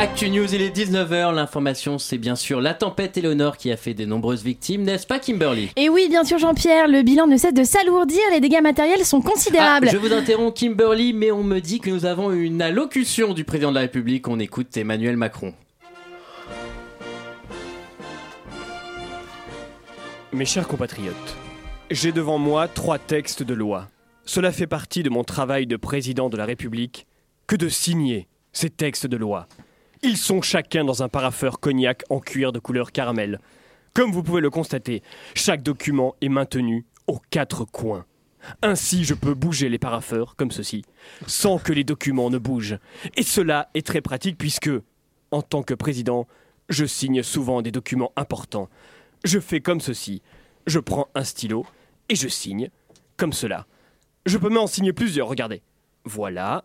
Actu News, il est 19h. L'information, c'est bien sûr la tempête Eleonore qui a fait de nombreuses victimes, n'est-ce pas, Kimberly? Et oui, bien sûr, Jean-Pierre, le bilan ne cesse de s'alourdir, les dégâts matériels sont considérables. Ah, je vous interromps, Kimberly, mais on me dit que nous avons une allocution du président de la République. On écoute Emmanuel Macron. Mes chers compatriotes, j'ai devant moi trois textes de loi. Cela fait partie de mon travail de président de la République que de signer ces textes de loi. Ils sont chacun dans un parapheur cognac en cuir de couleur caramel. Comme vous pouvez le constater, chaque document est maintenu aux quatre coins. Ainsi, je peux bouger les parapheurs, comme ceci, sans que les documents ne bougent. Et cela est très pratique puisque, en tant que président, je signe souvent des documents importants. Je fais comme ceci. Je prends un stylo et je signe comme cela. Je peux même en signer plusieurs, regardez. Voilà,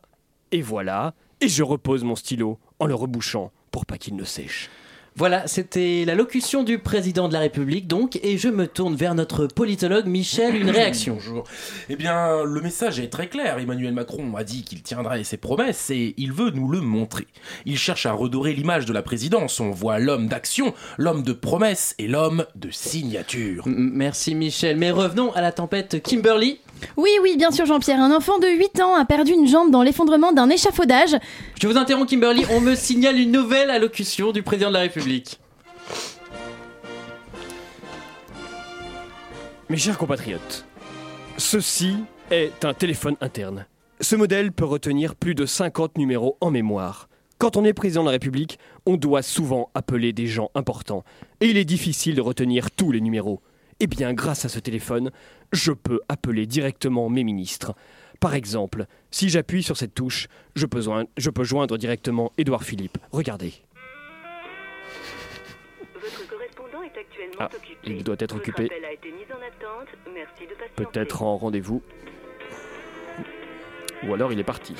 et voilà, et je repose mon stylo en le rebouchant pour pas qu'il ne sèche. Voilà, c'était la locution du président de la République, donc, et je me tourne vers notre politologue Michel, une réaction. Bonjour. Eh bien, le message est très clair. Emmanuel Macron a dit qu'il tiendrait ses promesses et il veut nous le montrer. Il cherche à redorer l'image de la présidence. On voit l'homme d'action, l'homme de promesses et l'homme de signature. M- Merci Michel, mais revenons à la tempête Kimberly. Oui, oui, bien sûr, Jean-Pierre, un enfant de 8 ans a perdu une jambe dans l'effondrement d'un échafaudage. Je vous interromps Kimberly, on me signale une nouvelle allocution du président de la République. Mes chers compatriotes, ceci est un téléphone interne. Ce modèle peut retenir plus de 50 numéros en mémoire. Quand on est président de la République, on doit souvent appeler des gens importants. Et il est difficile de retenir tous les numéros. Eh bien, grâce à ce téléphone, je peux appeler directement mes ministres. Par exemple, si j'appuie sur cette touche, je peux, joindre, je peux joindre directement Édouard Philippe. Regardez. Ah, il doit être occupé. Peut-être en rendez-vous. Ou alors il est parti.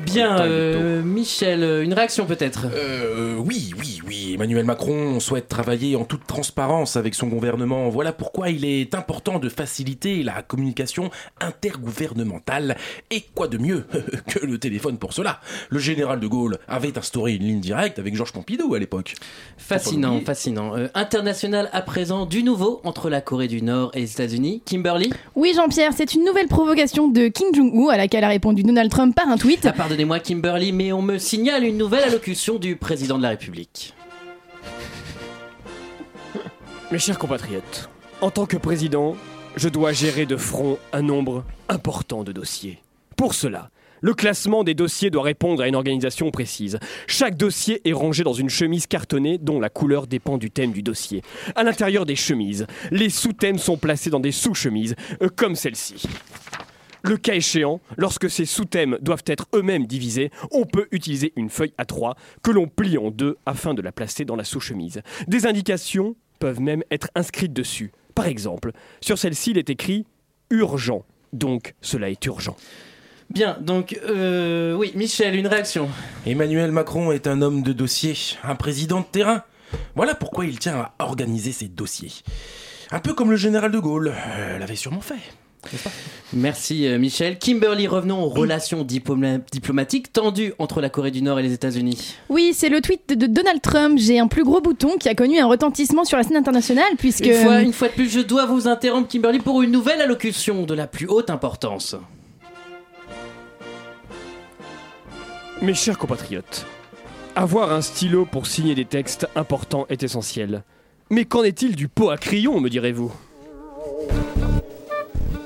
Bien, euh, Michel, une réaction peut-être? Euh, oui, oui, oui. Emmanuel Macron souhaite travailler en toute transparence avec son gouvernement. Voilà pourquoi il est important de faciliter la communication intergouvernementale. Et quoi de mieux que le téléphone pour cela? Le général de Gaulle avait instauré une ligne directe avec Georges Pompidou à l'époque. Fascinant, fascinant. Euh, international à présent, du nouveau entre la Corée du Nord et les États-Unis. Kimberly? Oui, Jean-Pierre, c'est une nouvelle provocation de Kim Jong-un à laquelle a répondu Donald Trump par un tweet. Ah, Pardonnez-moi Kimberly, mais on me signale une nouvelle allocution du président de la République. Mes chers compatriotes, en tant que président, je dois gérer de front un nombre important de dossiers. Pour cela, le classement des dossiers doit répondre à une organisation précise. Chaque dossier est rangé dans une chemise cartonnée dont la couleur dépend du thème du dossier. À l'intérieur des chemises, les sous-thèmes sont placés dans des sous-chemises, euh, comme celle-ci. Le cas échéant, lorsque ces sous-thèmes doivent être eux-mêmes divisés, on peut utiliser une feuille A3 que l'on plie en deux afin de la placer dans la sous-chemise. Des indications peuvent même être inscrites dessus. Par exemple, sur celle-ci, il est écrit urgent. Donc, cela est urgent. Bien, donc, euh, oui, Michel, une réaction. Emmanuel Macron est un homme de dossier, un président de terrain. Voilà pourquoi il tient à organiser ses dossiers. Un peu comme le général de Gaulle euh, l'avait sûrement fait. Merci euh, Michel. Kimberly, revenons aux relations diploma- diplomatiques tendues entre la Corée du Nord et les États-Unis. Oui, c'est le tweet de Donald Trump. J'ai un plus gros bouton qui a connu un retentissement sur la scène internationale puisque. Une fois, une fois de plus, je dois vous interrompre Kimberly pour une nouvelle allocution de la plus haute importance. Mes chers compatriotes, avoir un stylo pour signer des textes importants est essentiel. Mais qu'en est-il du pot à crayon, me direz-vous?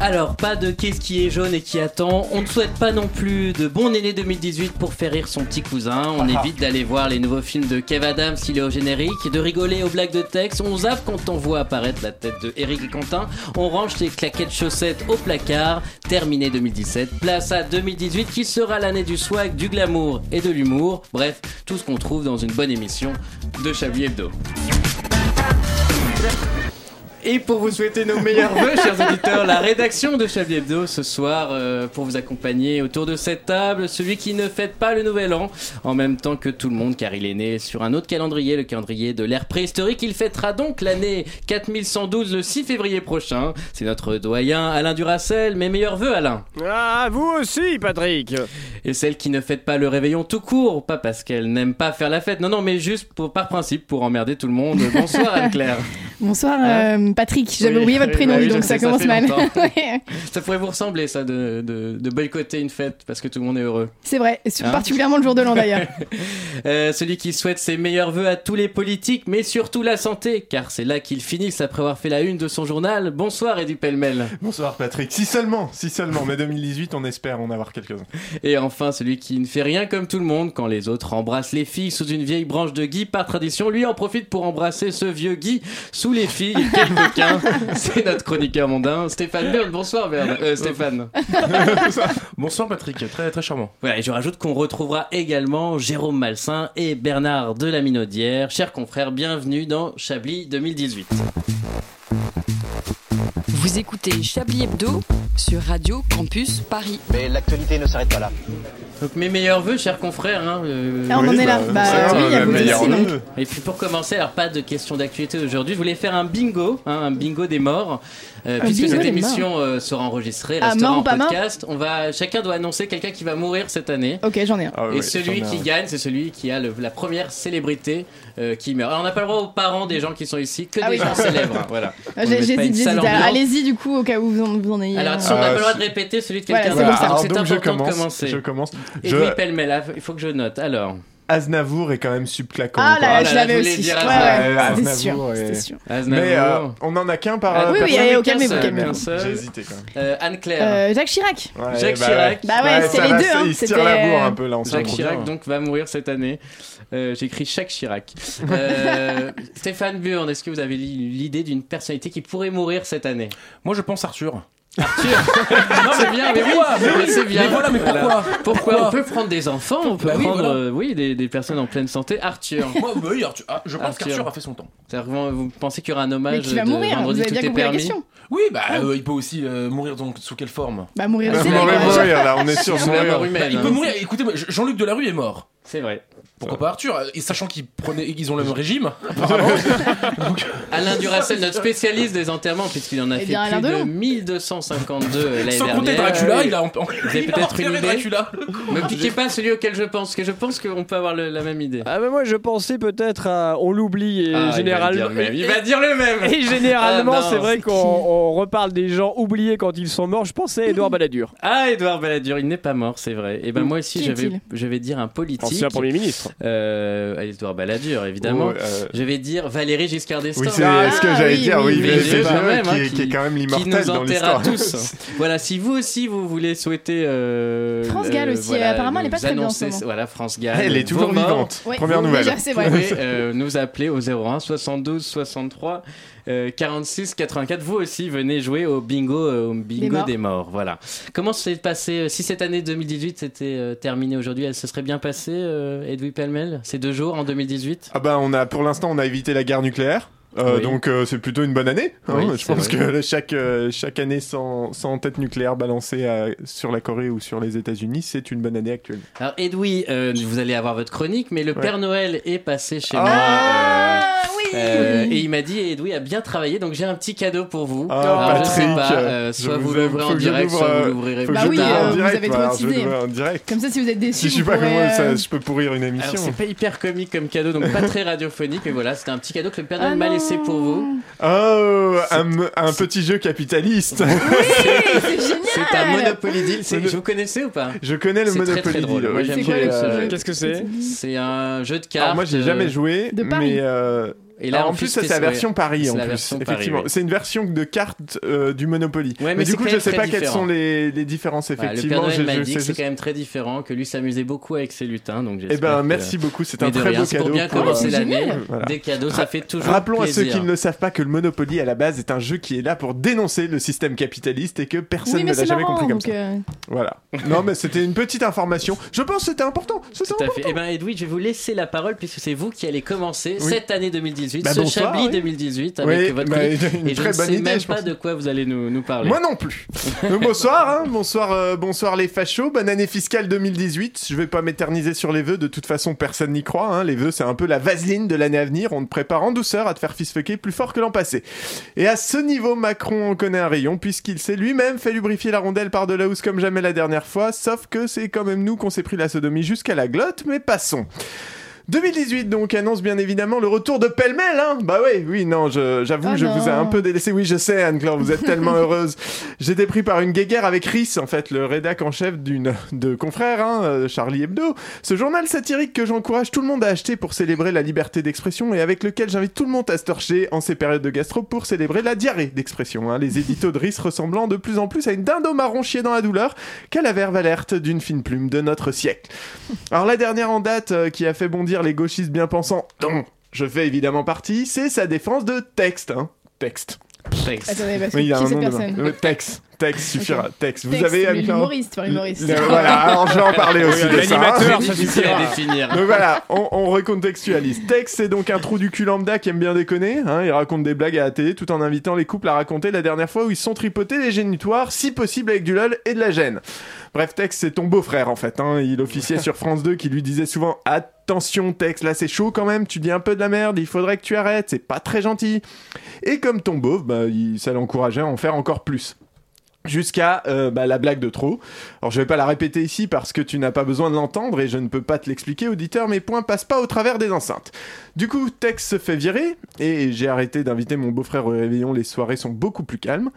Alors, pas de qu'est-ce qui est jaune et qui attend. On ne souhaite pas non plus de bon aîné 2018 pour faire rire son petit cousin. On évite d'aller voir les nouveaux films de Kev Adams s'il est au générique, de rigoler aux blagues de texte. On zappe quand on voit apparaître la tête de Eric et Quentin. On range ses claquettes chaussettes au placard. Terminé 2017. Place à 2018 qui sera l'année du swag, du glamour et de l'humour. Bref, tout ce qu'on trouve dans une bonne émission de Chablis Hebdo. Et pour vous souhaiter nos meilleurs voeux, chers auditeurs, la rédaction de Chablis Hebdo ce soir euh, pour vous accompagner autour de cette table, celui qui ne fête pas le nouvel an en même temps que tout le monde car il est né sur un autre calendrier, le calendrier de l'ère préhistorique. Il fêtera donc l'année 4112 le 6 février prochain. C'est notre doyen Alain Duracel. Mes meilleurs voeux Alain. Ah, vous aussi, Patrick Et celle qui ne fête pas le réveillon tout court, pas parce qu'elle n'aime pas faire la fête, non, non, mais juste pour, par principe pour emmerder tout le monde. Bonsoir Anne-Claire. Bonsoir euh, Patrick, j'avais Oui, oublié votre prénom, bah oui, donc je ça sais, ça commence mal. Ouais. Ça pourrait vous ressembler ça de, de, de boycotter une fête parce que tout le monde est heureux. C'est vrai, et Hein particulièrement le jour de l'an d'ailleurs. Euh, celui qui souhaite ses meilleurs voeux à tous les politiques, mais surtout la santé, car c'est là qu'ils finissent après avoir fait la une de son journal. Bonsoir Edu Pellemel. Bonsoir Patrick. Si seulement, si seulement. Mais 2018, on espère en avoir quelques-uns. Et enfin celui qui ne fait rien comme tout le monde quand les autres embrassent les filles sous une vieille branche de Guy par tradition, lui en profite pour embrasser ce vieux Guy sous les filles. Quel coquin C'est notre chroniqueur mondain, Stéphane Bern. Bonsoir Bern. Euh, Stéphane. Bonsoir Patrick, très très charmant. Voilà, et je rajoute qu'on retrouvera également Jérôme Malsain et Bernard de la Minaudière. Chers confrères, bienvenue dans Chablis 2018. Vous écoutez Chablis Hebdo sur Radio Campus Paris. Mais l'actualité ne s'arrête pas là. Donc mes meilleurs voeux, chers confrères. Hein, euh, Ah, on en est là. Bah oui, a vous aussi. donc. Et puis pour commencer, alors pas de questions d'actualité aujourd'hui, je voulais faire un bingo, hein, un bingo des morts, euh, puisque cette émission euh, sera enregistrée, Ah, restera en pas mort podcast. On va, chacun doit annoncer quelqu'un qui va mourir cette année. Ok, j'en ai un. Ah Et celui qui gagne, c'est celui qui a le- la première célébrité euh, qui meurt. Alors on n'a pas le droit aux parents des gens qui sont ici, que Ah des oui. gens célèbres. hein, voilà. Ah. Allez-y du coup au cas où vous en, vous en ayez. Alors un. attention, on n'a Ah, pas le droit de si. répéter celui de Voilà, quelqu'un c'est bon, d'autre. Alors, c'est donc je important de commence. commencer. Je commence. Et Je- oui, pêle-mêle, là, il faut que je note. Alors, Aznavour est quand même subclaquant. Ah là, je l'avais aussi. dire Ouais, Aznavour. sûr. Aznavour et- sûr. Aznavour. Mais euh, on en a qu'un par. Ah, euh, oui, oui, au calmez-vous, calmez-vous. J'ai hésité quand même. Euh, Anne-Claire. Euh, Jacques Chirac. Ouais, Jacques bah Chirac. Bah ouais, ça les deux, hein, Il se tire la bourre euh, un peu là. on Jacques Chirac donc va mourir cette année. Euh, J'écris Jacques Chirac. Euh, Stéphane Burn, est-ce que vous avez l'idée d'une personnalité qui pourrait mourir cette année? Moi je pense Arthur. Non, c'est bien, mais pourquoi oui, mais c'est bien. Mais voilà, mais pourquoi? Pourquoi Pourquoi? On peut prendre des enfants, on peut Bah oui, prendre voilà. euh, oui, des, des personnes en pleine santé. Arthur. Moi, bah oui, Arthur. Ah, je pense Arthur. qu'Arthur a fait son temps. C'est-à-dire, Vous pensez qu'il y aura un hommage Mais qui va de mourir vendredi Vous avez tout bien est compris la permis? question. Oui, bah euh, il peut aussi euh, mourir donc sous quelle forme? Bah mourir Ah, aussi. mourir, mourir, là, on est sûr. Sous la mort humaine. Bah, Il peut hein. mourir. Écoutez, Jean-Luc Delarue est mort. C'est vrai. Pourquoi pas Arthur? Et sachant qu'ils prenaient, ils ont le même régime. Alain Duracel, notre spécialiste des enterrements, puisqu'il en a Eh fait bien, plus de Delon. 1252 l'année Sans compter dernière. Dracula, il a. en- Vous avez il a peut-être une idée Dracula. Me piquez pas celui auquel je pense, parce que je pense qu'on peut avoir le- la même idée. Ah bah moi je pensais peut-être à on l'oublie et Ah, il va généralement dire le même. Il va dire le même. et généralement Ah, c'est vrai qu'on on reparle des gens oubliés quand ils sont morts. Je pensais à Edouard Balladur, Ah, Edouard Balladur, il n'est pas mort, c'est vrai. Et ben moi aussi, je vais, est-il? je vais dire un politique. ancien premier ministre. Euh, Edouard Balladur, évidemment. Ouais, euh, Je vais dire Valérie Giscard d'Estaing. Oui, c'est Ah, ce que j'allais oui, dire. oui, vrai, même, hein, qui est- qui- est quand même l'immortel nous dans l'histoire. à tous. voilà, si vous aussi vous voulez souhaiter. euh, France Gall euh, aussi, voilà, apparemment, elle est pas très bien en ce annoncer- moment. Voilà, France Gall. Elle est toujours vivante. Première nouvelle. Vous pouvez nous appeler au 01 72 63 euh, 46 84. Vous aussi venez jouer au bingo, euh, au bingo morts. des morts. Voilà. Comment s'est passé euh, Si cette année 2018 s'était euh, terminée aujourd'hui, elle se serait bien passée, euh, Edoui Pellemel? Ces deux jours en 2018 Ah bah on a pour l'instant on a évité la guerre nucléaire. Euh, Oui. Donc euh, c'est plutôt une bonne année. hein. Oui, je pense vrai. que chaque euh, chaque année sans, sans tête nucléaire balancée à- sur la Corée ou sur les États-Unis, c'est une bonne année actuelle. Alors Edoui, euh, vous allez avoir votre chronique, mais le Ouais. Père Noël est passé chez Ah moi. Ah oui. euh, euh, et il m'a dit Edoui a bien travaillé, donc j'ai un petit cadeau pour vous. Ah, Alors je sais Patrick, pas, je soit vous l'ouvrez en direct, soit vous l'ouvrirez que Bah oui, vous avez trop en direct. Comme ça, si vous êtes déçus, Si je suis pas pourrez, comme moi, ça, je peux pourrir une émission. c'est pas hyper comique comme cadeau, donc pas très radiophonique, mais voilà, c'était un petit cadeau que le Père Noël Ah m'a non. Laissé pour vous. Oh, un, un petit jeu capitaliste. c'est génial. C'est un Monopoly Deal. C'est- Vous connaissez ou pas? Je connais le C'est très, Monopoly très. Deal. Moi, oui, j'aime C'est le euh, jeu? Qu'est-ce que c'est? C'est un jeu de cartes. Alors moi j'ai jamais euh, joué, de Paris. mais euh, Et là, Ah, en en plus, c'est la ouais. version Paris C'est en plus. version Paris, Effectivement, oui. c'est une version de cartes euh, du Monopoly. Ouais, mais mais, du coup, je même sais pas quelles sont les, les différences le Père effectivement. Noël je- m'a je dit que c'est quand même très différent, que lui s'amusait beaucoup avec ses lutins, donc Eh ben, que- merci beaucoup. C'est un très rien, beau c'est pour cadeau. bien commencer euh, l'année. Des cadeaux, ça fait toujours Rappelons à ceux qui ne le savent pas que le Monopoly à la base est un jeu qui est là pour dénoncer le système capitaliste et que personne ne l'a jamais compris comme ça. euh, Voilà. Non, mais c'était une petite information. Je pense que c'était important. C'était important. fait. Eh ben, Edoui, je vais vous laisser la parole puisque c'est vous qui allez commencer cette année 2018 2018, Bah, ce bonsoir, Chablis oui. 2018 avec Oui, votre bah, une Et je très ne bonne sais idée, même je pas de quoi vous allez nous, nous parler. Moi non plus. Donc, bonsoir, hein, bonsoir, euh, bonsoir les fachos. Bonne année fiscale 2018. Je vais pas m'éterniser sur les vœux. De toute façon, personne n'y croit. hein. Les vœux, c'est un peu la vaseline de l'année à venir. On te prépare en douceur à te faire fistfucker plus fort que l'an passé. Et à ce niveau, Macron en connaît un rayon puisqu'il s'est lui-même fait lubrifier la rondelle par de la housse comme jamais la dernière fois. Sauf que c'est quand même nous qu'on s'est pris la sodomie jusqu'à la glotte. Mais passons. 2018 donc annonce bien évidemment le retour de pêle-mêle hein Bah oui, oui, non, je- j'avoue, Oh je vous ai un peu délaissé. Oui, je sais Anne-Claire, vous êtes tellement heureuse. J'étais pris par une guéguerre avec Rhys, en fait, le rédac en chef d'une de confrères, hein, euh, Charlie Hebdo. Ce journal satirique que j'encourage tout le monde à acheter pour célébrer la liberté d'expression et avec lequel j'invite tout le monde à se torcher en ces périodes de gastro pour célébrer la diarrhée d'expression. Hein. Les éditos de Rhys ressemblant de plus en plus à une dinde au marron chiée dans la douleur qu'à la verve alerte d'une fine plume de notre siècle. Alors la dernière en date euh, qui a fait bondir les gauchistes bien pensants, dont je fais évidemment partie, c'est sa défense de texte. Hein. Texte. Attendez, parce que Oui, il y a qui un est cette nom dedans. personne Euh, Texte. Texte suffira. Texte. Vous Texte, avez mais l'humoriste, pas l'humoriste. Le- Voilà, alors je vais en parler aussi de ça. l'animateur, hein. ça difficile à définir. Donc voilà, on, on recontextualise. Tex, c'est donc un trou du cul lambda qui aime bien déconner. Hein, il raconte des blagues à la télé tout en invitant les couples à raconter la dernière fois où ils se sont tripotés les génitoires, si possible avec du lol et de la gêne. Bref, Tex, c'est ton beau-frère en fait. Hein. Il officiait sur France 2 qui lui disait souvent Attention, Tex, là c'est chaud quand même, tu dis un peu de la merde, il faudrait que tu arrêtes, c'est pas très gentil. Et comme ton beauf, bah, il- ça l'encourageait à en faire encore plus jusqu'à euh, bah, la blague de trop. Alors je vais pas la répéter ici parce que tu n'as pas besoin de l'entendre et je ne peux pas te l'expliquer auditeur, mes points passent pas au travers des enceintes. Du coup, Tex se fait virer et j'ai arrêté d'inviter mon beau-frère au réveillon, les soirées sont beaucoup plus calmes.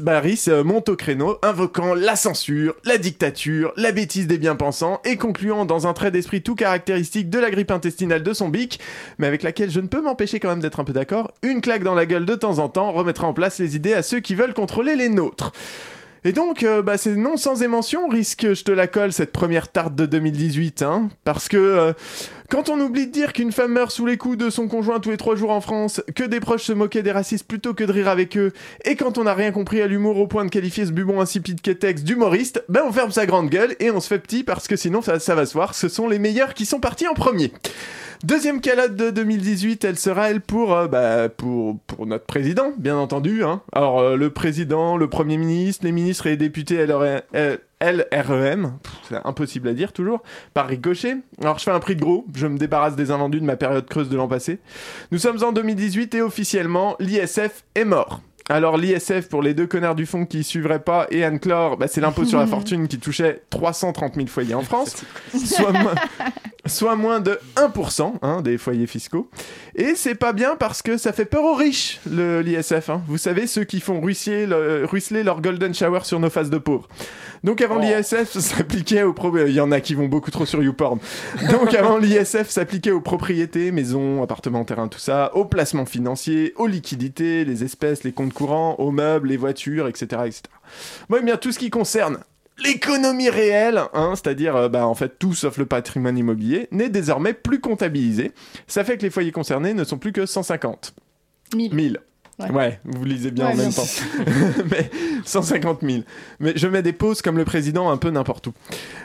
Bah Rhys euh, monte au créneau invoquant la censure, la dictature, la bêtise des bien-pensants et concluant dans un trait d'esprit tout caractéristique de la grippe intestinale de son bic, mais avec laquelle je ne peux m'empêcher quand même d'être un peu d'accord, une claque dans la gueule de temps en temps remettra en place les idées à ceux qui veulent contrôler les nôtres. Et donc, euh, bah, c'est non sans émotion, risque, je te la colle, cette première tarte de 2018, hein, parce que euh, quand on oublie de dire qu'une femme meurt sous les coups de son conjoint tous les trois jours en France, que des proches se moquaient des racistes plutôt que de rire avec eux, et quand on n'a rien compris à l'humour au point de qualifier ce bubon insipide qu'est d'humoriste, ben on ferme sa grande gueule et on se fait petit parce que sinon ça, ça va se voir, ce sont les meilleurs qui sont partis en premier. Deuxième calotte de 2018, elle sera elle pour, euh, bah, pour, pour notre président, bien entendu. Hein. Alors euh, le président, le premier ministre, les ministres et les députés LREM, euh, LREM, c'est impossible à dire toujours, par ricochet. Alors je fais un prix de gros, je me débarrasse des invendus de ma période creuse de l'an passé. Nous sommes en 2018 et officiellement l'ISF est mort. Alors l'ISF pour les deux connards du fond qui suivraient pas et Anne-Clore, bah, c'est l'impôt sur la fortune qui touchait 330 000 foyers en France, soit, soit moins de 1% hein, des foyers fiscaux. Et c'est pas bien parce que ça fait peur aux riches, le l'ISF. hein. Vous savez, ceux qui font ruisseler, le- ruisseler leur golden shower sur nos faces de pauvres. Donc avant l'ISF s'appliquait aux pro... Il y en a qui vont beaucoup trop sur YouPorn. Donc avant l'ISF s'appliquait aux propriétés, maisons, appartements, terrains, tout ça, aux placements financiers, aux liquidités, les espèces, les comptes courants, aux meubles, les voitures, etc. etc. Bon, eh bien tout ce qui concerne l'économie réelle, hein, c'est-à-dire euh, bah, en fait tout sauf le patrimoine immobilier, n'est désormais plus comptabilisé. Ça fait que les foyers concernés ne sont plus que 150. 1000. 1000. Ouais. Ouais. vous lisez bien Ouais, en même temps. Mais 150 000. Mais je mets des pauses comme le président un peu n'importe où.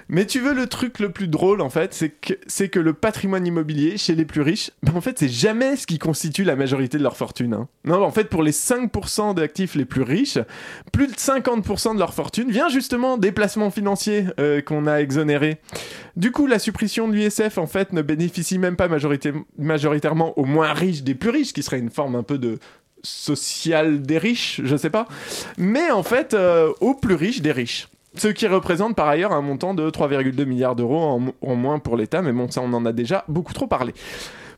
Mais tu veux le truc le plus drôle en fait, c'est que, c'est que le patrimoine immobilier chez les plus riches, ben, en fait c'est jamais ce qui constitue la majorité de leur fortune. hein. Non, en fait pour les 5% d'actifs les plus riches, plus de 50% de leur fortune vient justement des placements financiers euh, qu'on a exonérés. Du coup, la suppression de l'USF en fait ne bénéficie même pas majoritairement aux moins riches des plus riches, qui serait une forme un peu de social des riches, je sais pas. Mais en fait, euh, aux plus riches des riches. Ce qui représente par ailleurs un montant de 3,2 milliards d'euros en, mo- en moins pour l'État, mais bon, ça on en a déjà beaucoup trop parlé.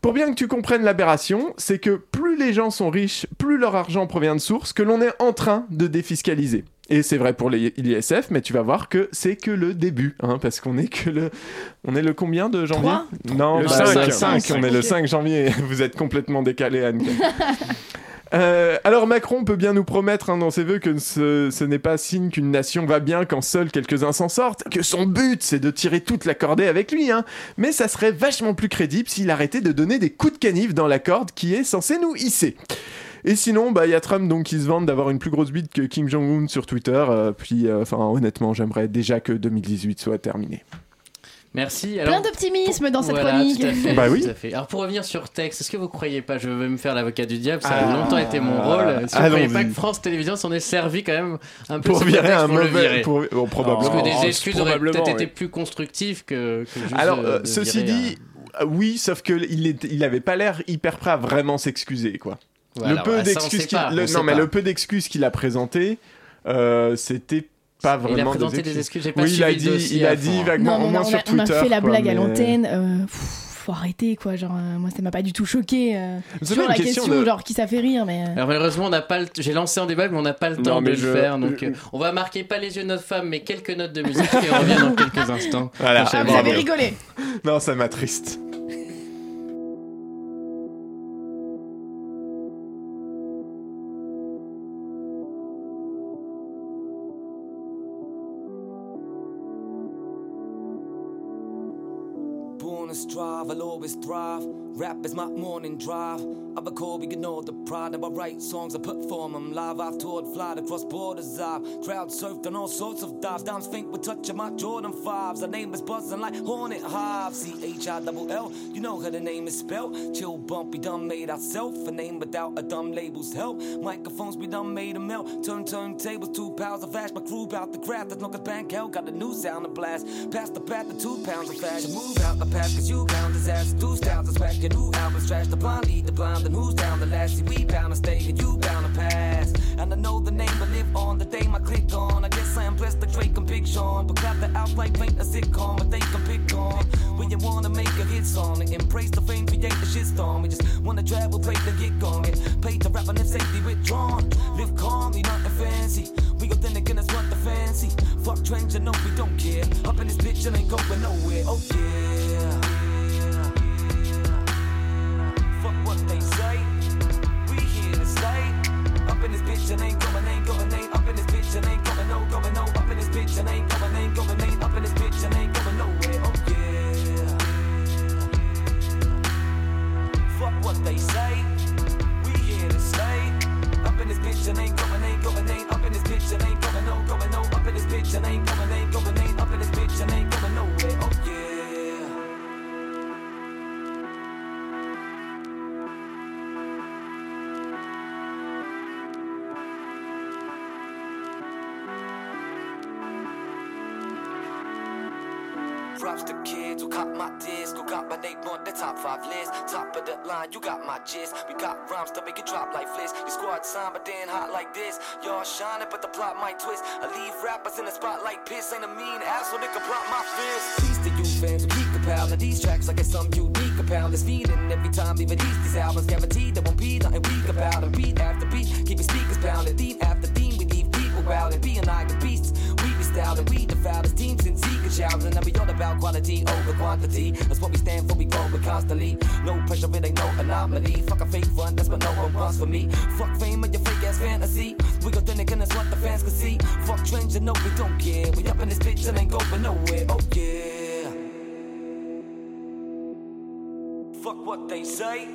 Pour bien que tu comprennes l'aberration, c'est que plus les gens sont riches, plus leur argent provient de sources que l'on est en train de défiscaliser. Et c'est vrai pour les- l'ISF, mais tu vas voir que c'est que le début, hein, parce qu'on est que le, on est le combien de janvier Non, Le bah, cinq. le cinq, on est le Ok. 5 janvier. Vous êtes complètement décalé, Anne. Euh, alors Macron peut bien nous promettre hein, dans ses voeux que ce, n'est pas signe qu'une nation va bien quand seuls quelques-uns s'en sortent, que son but c'est de tirer toute la cordée avec lui, hein. mais ça serait vachement plus crédible s'il arrêtait de donner des coups de canif dans la corde qui est censée nous hisser. Et sinon, bah il y a Trump donc qui se vante d'avoir une plus grosse bite que Kim Jong-un sur Twitter. euh, puis, euh, enfin, honnêtement, j'aimerais déjà que 2018 soit terminé. Merci. Alors, Plein d'optimisme dans cette voilà, chronique. tout à fait, Bah oui. tout à fait. Alors pour revenir sur texte, est-ce que vous croyez pas, je veux me faire l'avocat du diable, ça a Ah. longtemps été mon rôle. Est-ce que vous croyez pas que France Télévisions s'en est servi quand même un peu Pour virer prétexte un pour le mauvais. virer Pour... oh, probablement. Parce que Oh, des excuses auraient peut-être été oui. plus constructives que, que juste. Alors, euh, euh, de ceci virer dit, euh, oui, sauf que il est- il avait pas l'air hyper prêt à vraiment s'excuser, quoi. un- Voilà, le peu d'excuses qu'il non mais pas. le peu d'excuses qu'il a présenté, euh, c'était pas Il a vraiment présenté des des excuses. excuses, j'ai pas Oui, il a dit, il a dit vaguement, Non, moins on, sur a, on a Twitter. fait la quoi, blague à l'antenne. euh, faut arrêter quoi. Genre, euh, moi ça m'a pas du tout choqué. euh. C'est Toujours la une question, question de- genre qui ça fait rire, mais. euh, Alors malheureusement, on n'a pas le j'ai lancé en débat, mais on n'a pas le Non, temps de le faire. Donc, je- euh, on va marquer pas les yeux de notre femme, mais quelques notes de musique et on revient dans quelques instants. Voilà. Ah, vous avez rigolé. Non, ça m'attriste. Strive, I'll always thrive. Rap is my morning drive. I'm a Kobe, you know the pride. Now I write songs, I perform them live. I've toured, flight across borders. I've crowd surfed on all sorts of dives. Dimes think we're touching my Jordan 5s. Our name is buzzing like Hornet Hive. C H I double L, you know how the name is spelled. Chill, bumpy, dumb, made ourself. A name without a dumb label's help. Microphones, we done made a melt. Turn turntables, two pounds of ash. My crew bout the craft. That's no good bank hell. Got a new sound to blast. Past the path, the two pounds of fashion. Move out the path, cause you bound disaster. Two styles of swag, your new album's trash. The blind lead the blind, and who's down the last? See, we bound to stay, and you bound to pass. And I know the name, but live on the day my click on. I guess I am blessed like Drake and Big Sean. But clap the out like paint a sitcom, but they can pick on. When you wanna make a hit song and embrace the fame, create the shit storm. We just wanna travel, play the get gone. Get paid to rap and if safety withdrawn. Live calmly, nothing fancy. We then again, that's what the fancy. Fuck trends, you know we don't care. Up in this bitch, and ain't going nowhere. Oh yeah. Kids my disc, who got my name on the top five list. Top of the line, you got my gist. We got rhymes to make it drop like fliss. Your squad sign, but then hot like this. Y'all shining, but the plot might twist. I leave rappers in the spot like piss. Ain't a mean ass, so they can block my fist. Peace to you fans who keep compiling these tracks like it's some unique compound. This feeling every time they release these albums. Guaranteed there won't be nothing weak about them. Beat after beat, keep your speakers pounding. Theme after theme, we leave people wildin'. Being like the beasts, be styling. We the foulest teams in secret shouting. And we all about quality over quantity. That's what we stand for, we grow it constantly. No pressure, it ain't no anomaly. Fuck a fake front, that's what no one wants for me. Fuck fame and your fake ass fantasy. We go thin again, that's what the fans can see. Fuck trends, you know we don't care. We up in this bitch and ain't going nowhere. Oh yeah. Fuck what they say.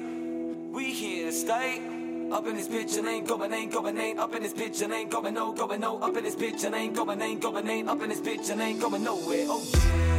We here to stay. Up in this bitch and ain't going, ain't going, ain't up in this bitch and ain't going, no, going, no. Up in this bitch and ain't going, ain't going, ain't up in this bitch and ain't going nowhere. Oh yeah.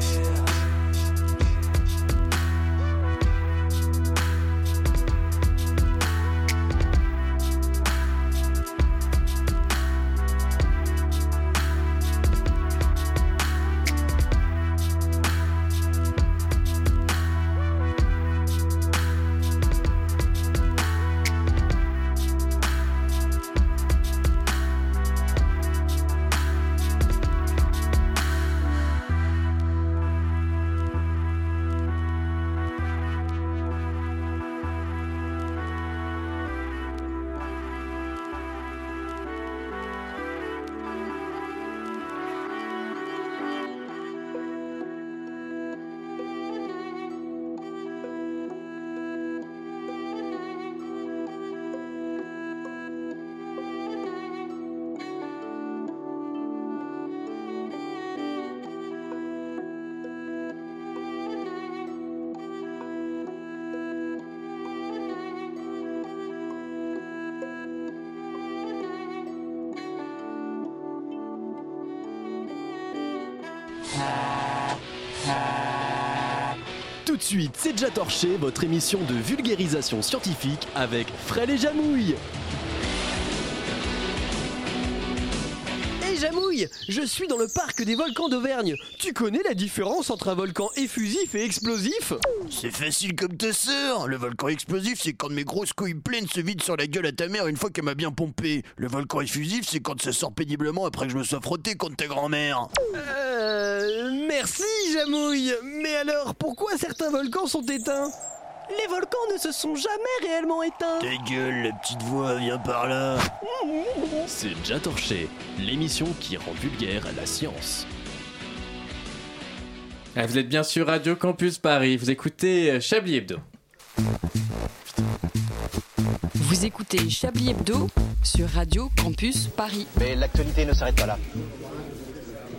Suite, c'est déjà torché, votre émission de vulgarisation scientifique avec Fred et Jamouille. Je suis dans le parc des volcans d'Auvergne. Tu connais la différence entre un volcan effusif et explosif? C'est facile comme ta sœur. Le volcan explosif, c'est quand mes grosses couilles pleines se vident sur la gueule à ta mère une fois qu'elle m'a bien pompé. Le volcan effusif, c'est quand ça sort péniblement après que je me sois frotté contre ta grand-mère. Euh. Merci Jamouille. Mais alors, pourquoi certains volcans sont éteints? Les volcans ne se sont jamais réellement éteints. Ta gueule, la petite voix, viens par là. C'est déjà torché, l'émission qui rend vulgaire la science. Ah, vous êtes bien sur Radio Campus Paris, vous écoutez euh, Chablis Hebdo. Vous écoutez Chablis Hebdo sur Radio Campus Paris. Mais l'actualité ne s'arrête pas là.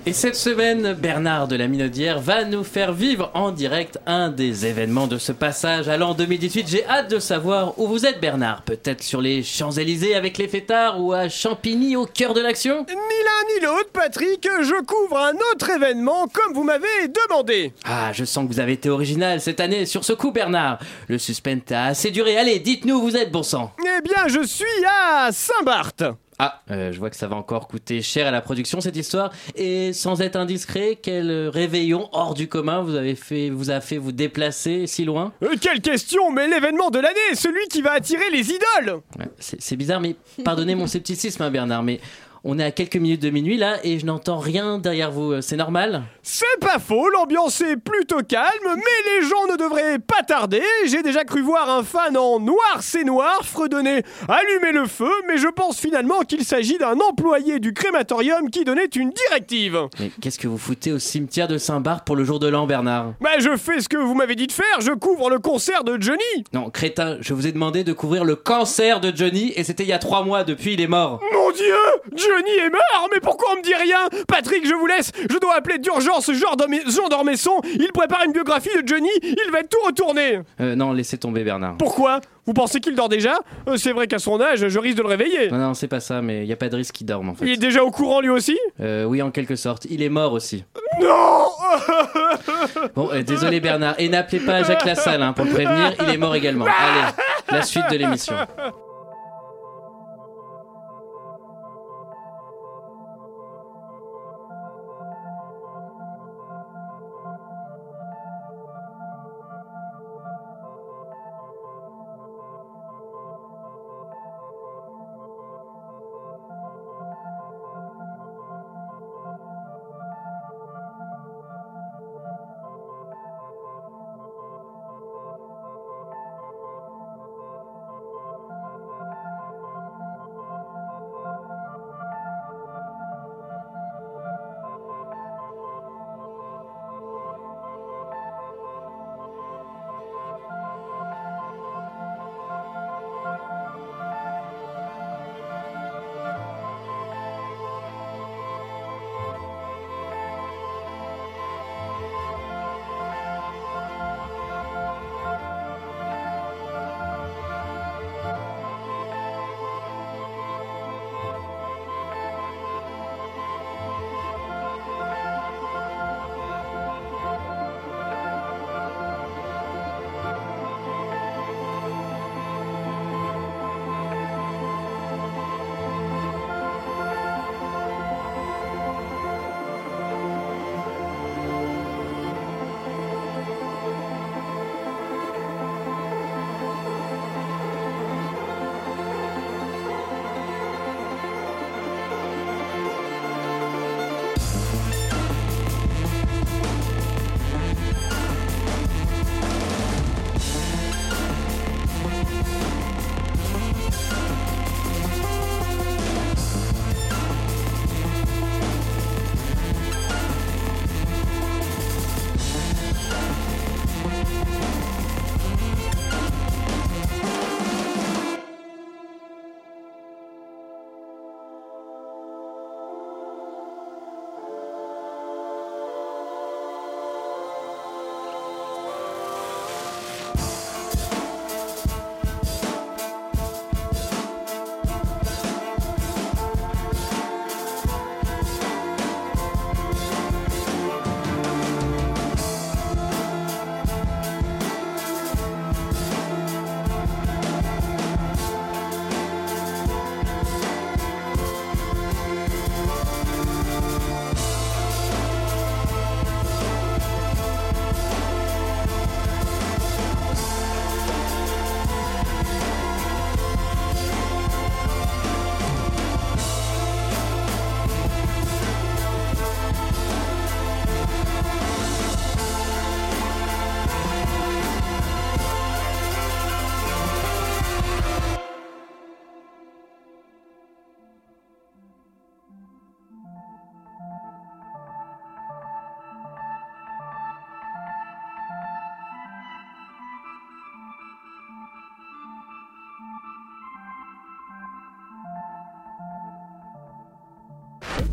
Et cette semaine, Bernard de la Minaudière va nous faire vivre en direct un des événements de ce passage à l'an 2018. J'ai hâte de savoir où vous êtes, Bernard. Peut-être sur les Champs-Élysées avec les fêtards ou à Champigny au cœur de l'action? Ni l'un ni l'autre, Patrick, je couvre un autre événement comme vous m'avez demandé. Ah, je sens que vous avez été original cette année sur ce coup, Bernard. Le suspense a assez duré. Allez, dites-nous où vous êtes, bon sang. Eh bien, je suis à Saint-Barth. Ah, euh, je vois que ça va encore coûter cher à la production cette histoire. Et sans être indiscret, quel réveillon hors du commun vous avez fait, vous a fait vous déplacer si loin? Euh, quelle question, mais l'événement de l'année, celui qui va attirer les idoles. Ouais, c'est bizarre, mais pardonnez mon scepticisme, hein, Bernard, mais on est à quelques minutes de minuit là et je n'entends rien derrière vous. Euh, C'est normal C'est pas faux, l'ambiance est plutôt calme, mais les gens ne devraient pas tarder. J'ai déjà cru voir un fan en noir, c'est noir, fredonner allumer le feu, mais je pense finalement qu'il s'agit d'un employé du crématorium qui donnait une directive. Mais qu'est-ce que vous foutez au cimetière de Saint-Barth pour le jour de l'an, Bernard Bah, je fais ce que vous m'avez dit de faire, je couvre le concert de Johnny. Non, crétin, je vous ai demandé de couvrir le cancer de Johnny et c'était il y a trois mois, depuis il est mort. Mon dieu Johnny est mort Mais pourquoi on me dit rien? Patrick, je vous laisse Je dois appeler d'urgence Jean Dorme- Jean Dormesson. Il prépare une biographie de Johnny. Il va tout retourner. Euh, non, laissez tomber, Bernard. Pourquoi? Vous pensez qu'il dort déjà? Euh, C'est vrai qu'à son âge, je risque de le réveiller. Non, non, c'est pas ça, mais il y a pas de risque qu'il dorme en fait. Il est déjà au courant lui aussi? Euh, oui, en quelque sorte. Il est mort aussi. Non Bon, euh, désolé Bernard. Et n'appelez pas Jacques Lassalle hein, pour le prévenir, il est mort également. Allez, la suite de l'émission.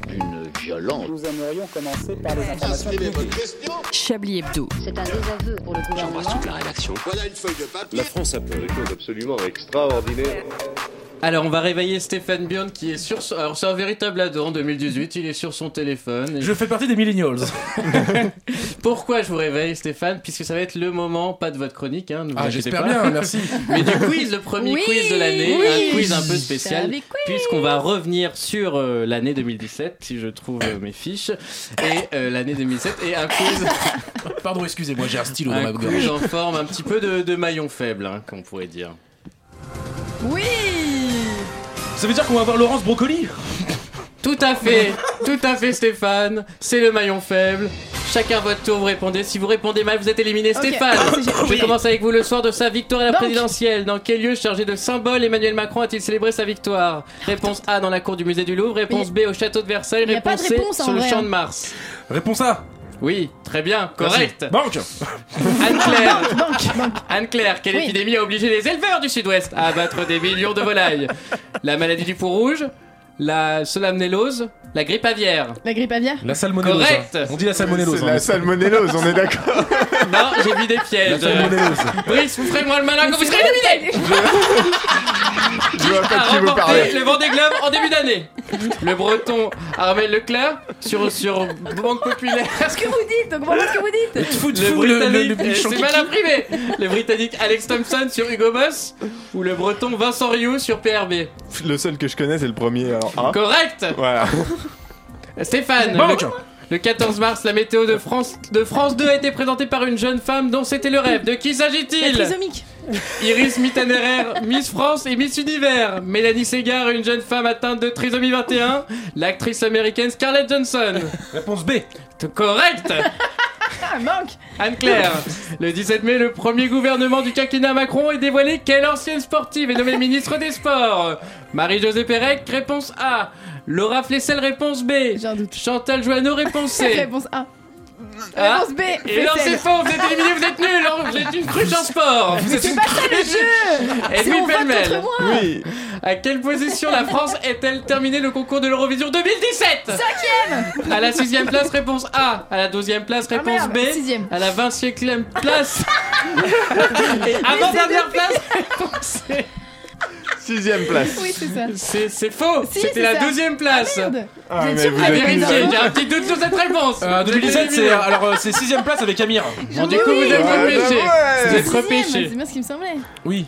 D'une violence. Nous aimerions commencer par les informations. Chablis Hebdo. C'est un désaveu pour le gouvernement. la rédaction. Voilà une feuille de papier. La France a fait des choses absolument extraordinaires. Alors, on va réveiller Stéphane Bjorn qui est sur. son- Alors, c'est un véritable ado en 2018, il est sur son téléphone. et- Je fais partie des millennials. Pourquoi je vous réveille, Stéphane? Puisque ça va être le moment, pas de votre chronique, hein, Ah, j'espère bien, merci. Mais du quiz, le premier Oui, quiz de l'année, oui. un quiz un peu spécial, puisqu'on va revenir sur euh, l'année 2017, si je trouve euh, mes fiches, et euh, l'année 2007, et un quiz, Pardon, excusez-moi, j'ai un stylo dans ma un gorge. quiz en forme un petit peu de, de maillon faible, hein, qu'on pourrait dire. Oui Ça veut dire qu'on va avoir Laurence Brocoli Tout à fait, tout à fait Stéphane, c'est le maillon faible. Chacun votre tour, vous répondez. Si vous répondez mal, vous êtes éliminé. Stéphane, génial. je commence avec vous le soir de sa victoire à la Donc. présidentielle. Dans quel lieu chargé de symboles Emmanuel Macron a-t-il célébré sa victoire? Réponse A dans la cour du musée du Louvre. Réponse B au château de Versailles. Réponse de C réponse, sur le champ hein. de Mars. Réponse A. Oui, très bien, correct. Banque Anne-Claire. Anne-Claire, quelle Oui. épidémie a obligé les éleveurs du sud-ouest à abattre des millions de volailles? La maladie du four rouge La solamnellose La grippe aviaire La grippe aviaire La salmonellose. Correct. hein. On dit la salmonellose. C'est hein. la salmonellose, on est d'accord. Non, j'ai vu des pièges. La salmonellose. Brice, vous ferez moi le malin quand vous serez éliminé Je vois pas de a qui vous remporté parlez. le Vendée Globe en début d'année. Le breton Armel Leclerc sur, sur Banque Populaire. Ce que vous dites, donc voilà ce que vous dites Foot, Le fou, le, le, Britannique, le, bichon c'est mal imprimé. Le Britannique Alex Thompson sur Hugo Boss ou le Breton Vincent Rioux sur PRB. Le seul que je connais, c'est le premier. Alors, A. Correct. Voilà. Stéphane. Le, le 14 mars, la météo de France de France 2 a été présentée par une jeune femme dont c'était le rêve. De qui s'agit-il? Trisomique Iris Mittenerer, Miss France et Miss Univers. Mélanie Segar, une jeune femme atteinte de trisomie 21. L'actrice américaine Scarlett Johnson. Réponse B. Correct manque Anne-Claire. Le 17 mai, le premier gouvernement du quinquennat Macron est dévoilé quelle ancienne sportive est nommée ministre des Sports? Marie-Josée Pérec, réponse A. Laura Flessel, réponse B. J'ai un doute. Chantal Joanneau, réponse C. Réponse A. Ah. Réponse B. Et non, c'est faux, vous êtes éliminé, vous êtes nuls, hein, vous êtes une cruche en sport. Vous êtes c'est une pas ça le cruche. jeu C'est Edwin on vote Pellemel. contre moi Oui. À quelle position la France est-elle terminée le concours de l'Eurovision 2017 Cinquième À la sixième place, réponse A. À la douzième place, Ah, réponse merde, B. sixième. À la vingt-cinquième place. Et avant-dernière place, réponse C. Sixième place. Oui, c'est ça. C'est c'est faux. Si, C'était c'est la ça. douzième place. Merde Ah, mais vous À êtes vérifier, raison j'ai un petit doute sur cette réponse. Euh, 2017, c'est alors euh, c'est sixième place avec Amir. Bon, du coup, vous êtes repêché. ouais. Vous êtes Sixième, repêché. C'est bien ce qui me semblait. Oui.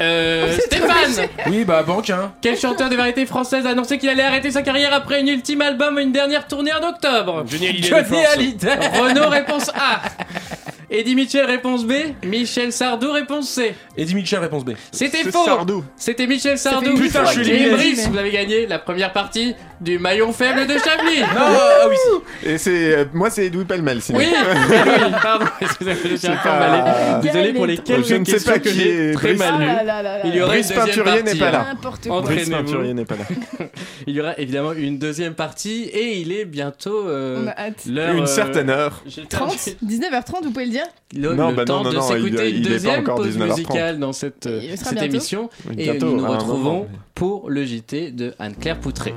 Euh, Stéphane. Oui, bah banque, hein. quel chanteur de variété française a annoncé qu'il allait arrêter sa carrière après une ultime album et une dernière tournée en octobre? Johnny Hallyday. Johnny. Hallyday. Renault, réponse A. Eddie Mitchell, réponse B. Michel Sardou, réponse C. Eddie Mitchell, réponse B. C'était faux. Sardou. C'était Michel Sardou. que je suis Et éliminé. Brice, vous avez gagné la première partie du maillon faible de Chablis. Non, ah oui. Et c'est euh, moi, c'est Edoui Pellemel. sinon. Oui, oui, pardon, excusez-moi, je suis un peu pas- emballé. Désolé pour les Je quelques ne sais questions pas que qui j'ai est très Brice. mal Ah lues. là là là Il y aura Brice une deuxième Peinturier partie. n'est pas là. N'importe Entre- quoi. Brice Entraînez-vous. Peinturier n'est pas là. Il y aura évidemment une deuxième partie et il est bientôt euh, On a hâte. l'heure. Une euh, certaine heure. j'ai le 30 temps- 19h30, vous pouvez le dire? Le, Non, le bah temps non, non, de non, s'écouter il- une il est pas deuxième encore pause 19h30. musicale dans cette, euh, Il sera cette bientôt. émission et Bientôt, nous nous à un retrouvons moment. pour le JT de Anne-Claire Poutré.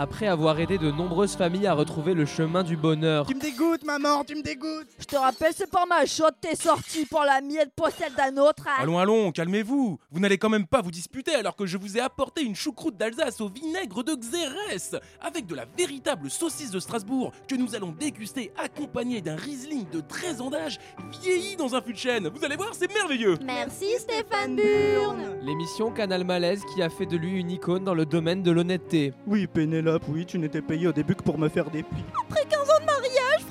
Après avoir aidé de nombreuses familles à retrouver le chemin du bonheur. Tu me dégoûtes, maman, tu me dégoûtes. Je te rappelle, c'est pas ma chaude, t'es sorti pour la mienne, possède d'un autre. hein. Allons, allons, calmez-vous. Vous n'allez quand même pas vous disputer alors que je vous ai apporté une choucroute d'Alsace au vinaigre de Xérès, avec de la véritable saucisse de Strasbourg que nous allons déguster accompagnée d'un Riesling de 13 ans d'âge vieilli dans un fût de chêne. Vous allez voir, c'est merveilleux. Merci Stéphane Burn. L'émission Canal Malaise qui a fait de lui une icône dans le domaine de l'honnêteté. Oui, Pénélope, oui, tu n'étais payé au début que pour me faire des plis. Après 15 ans de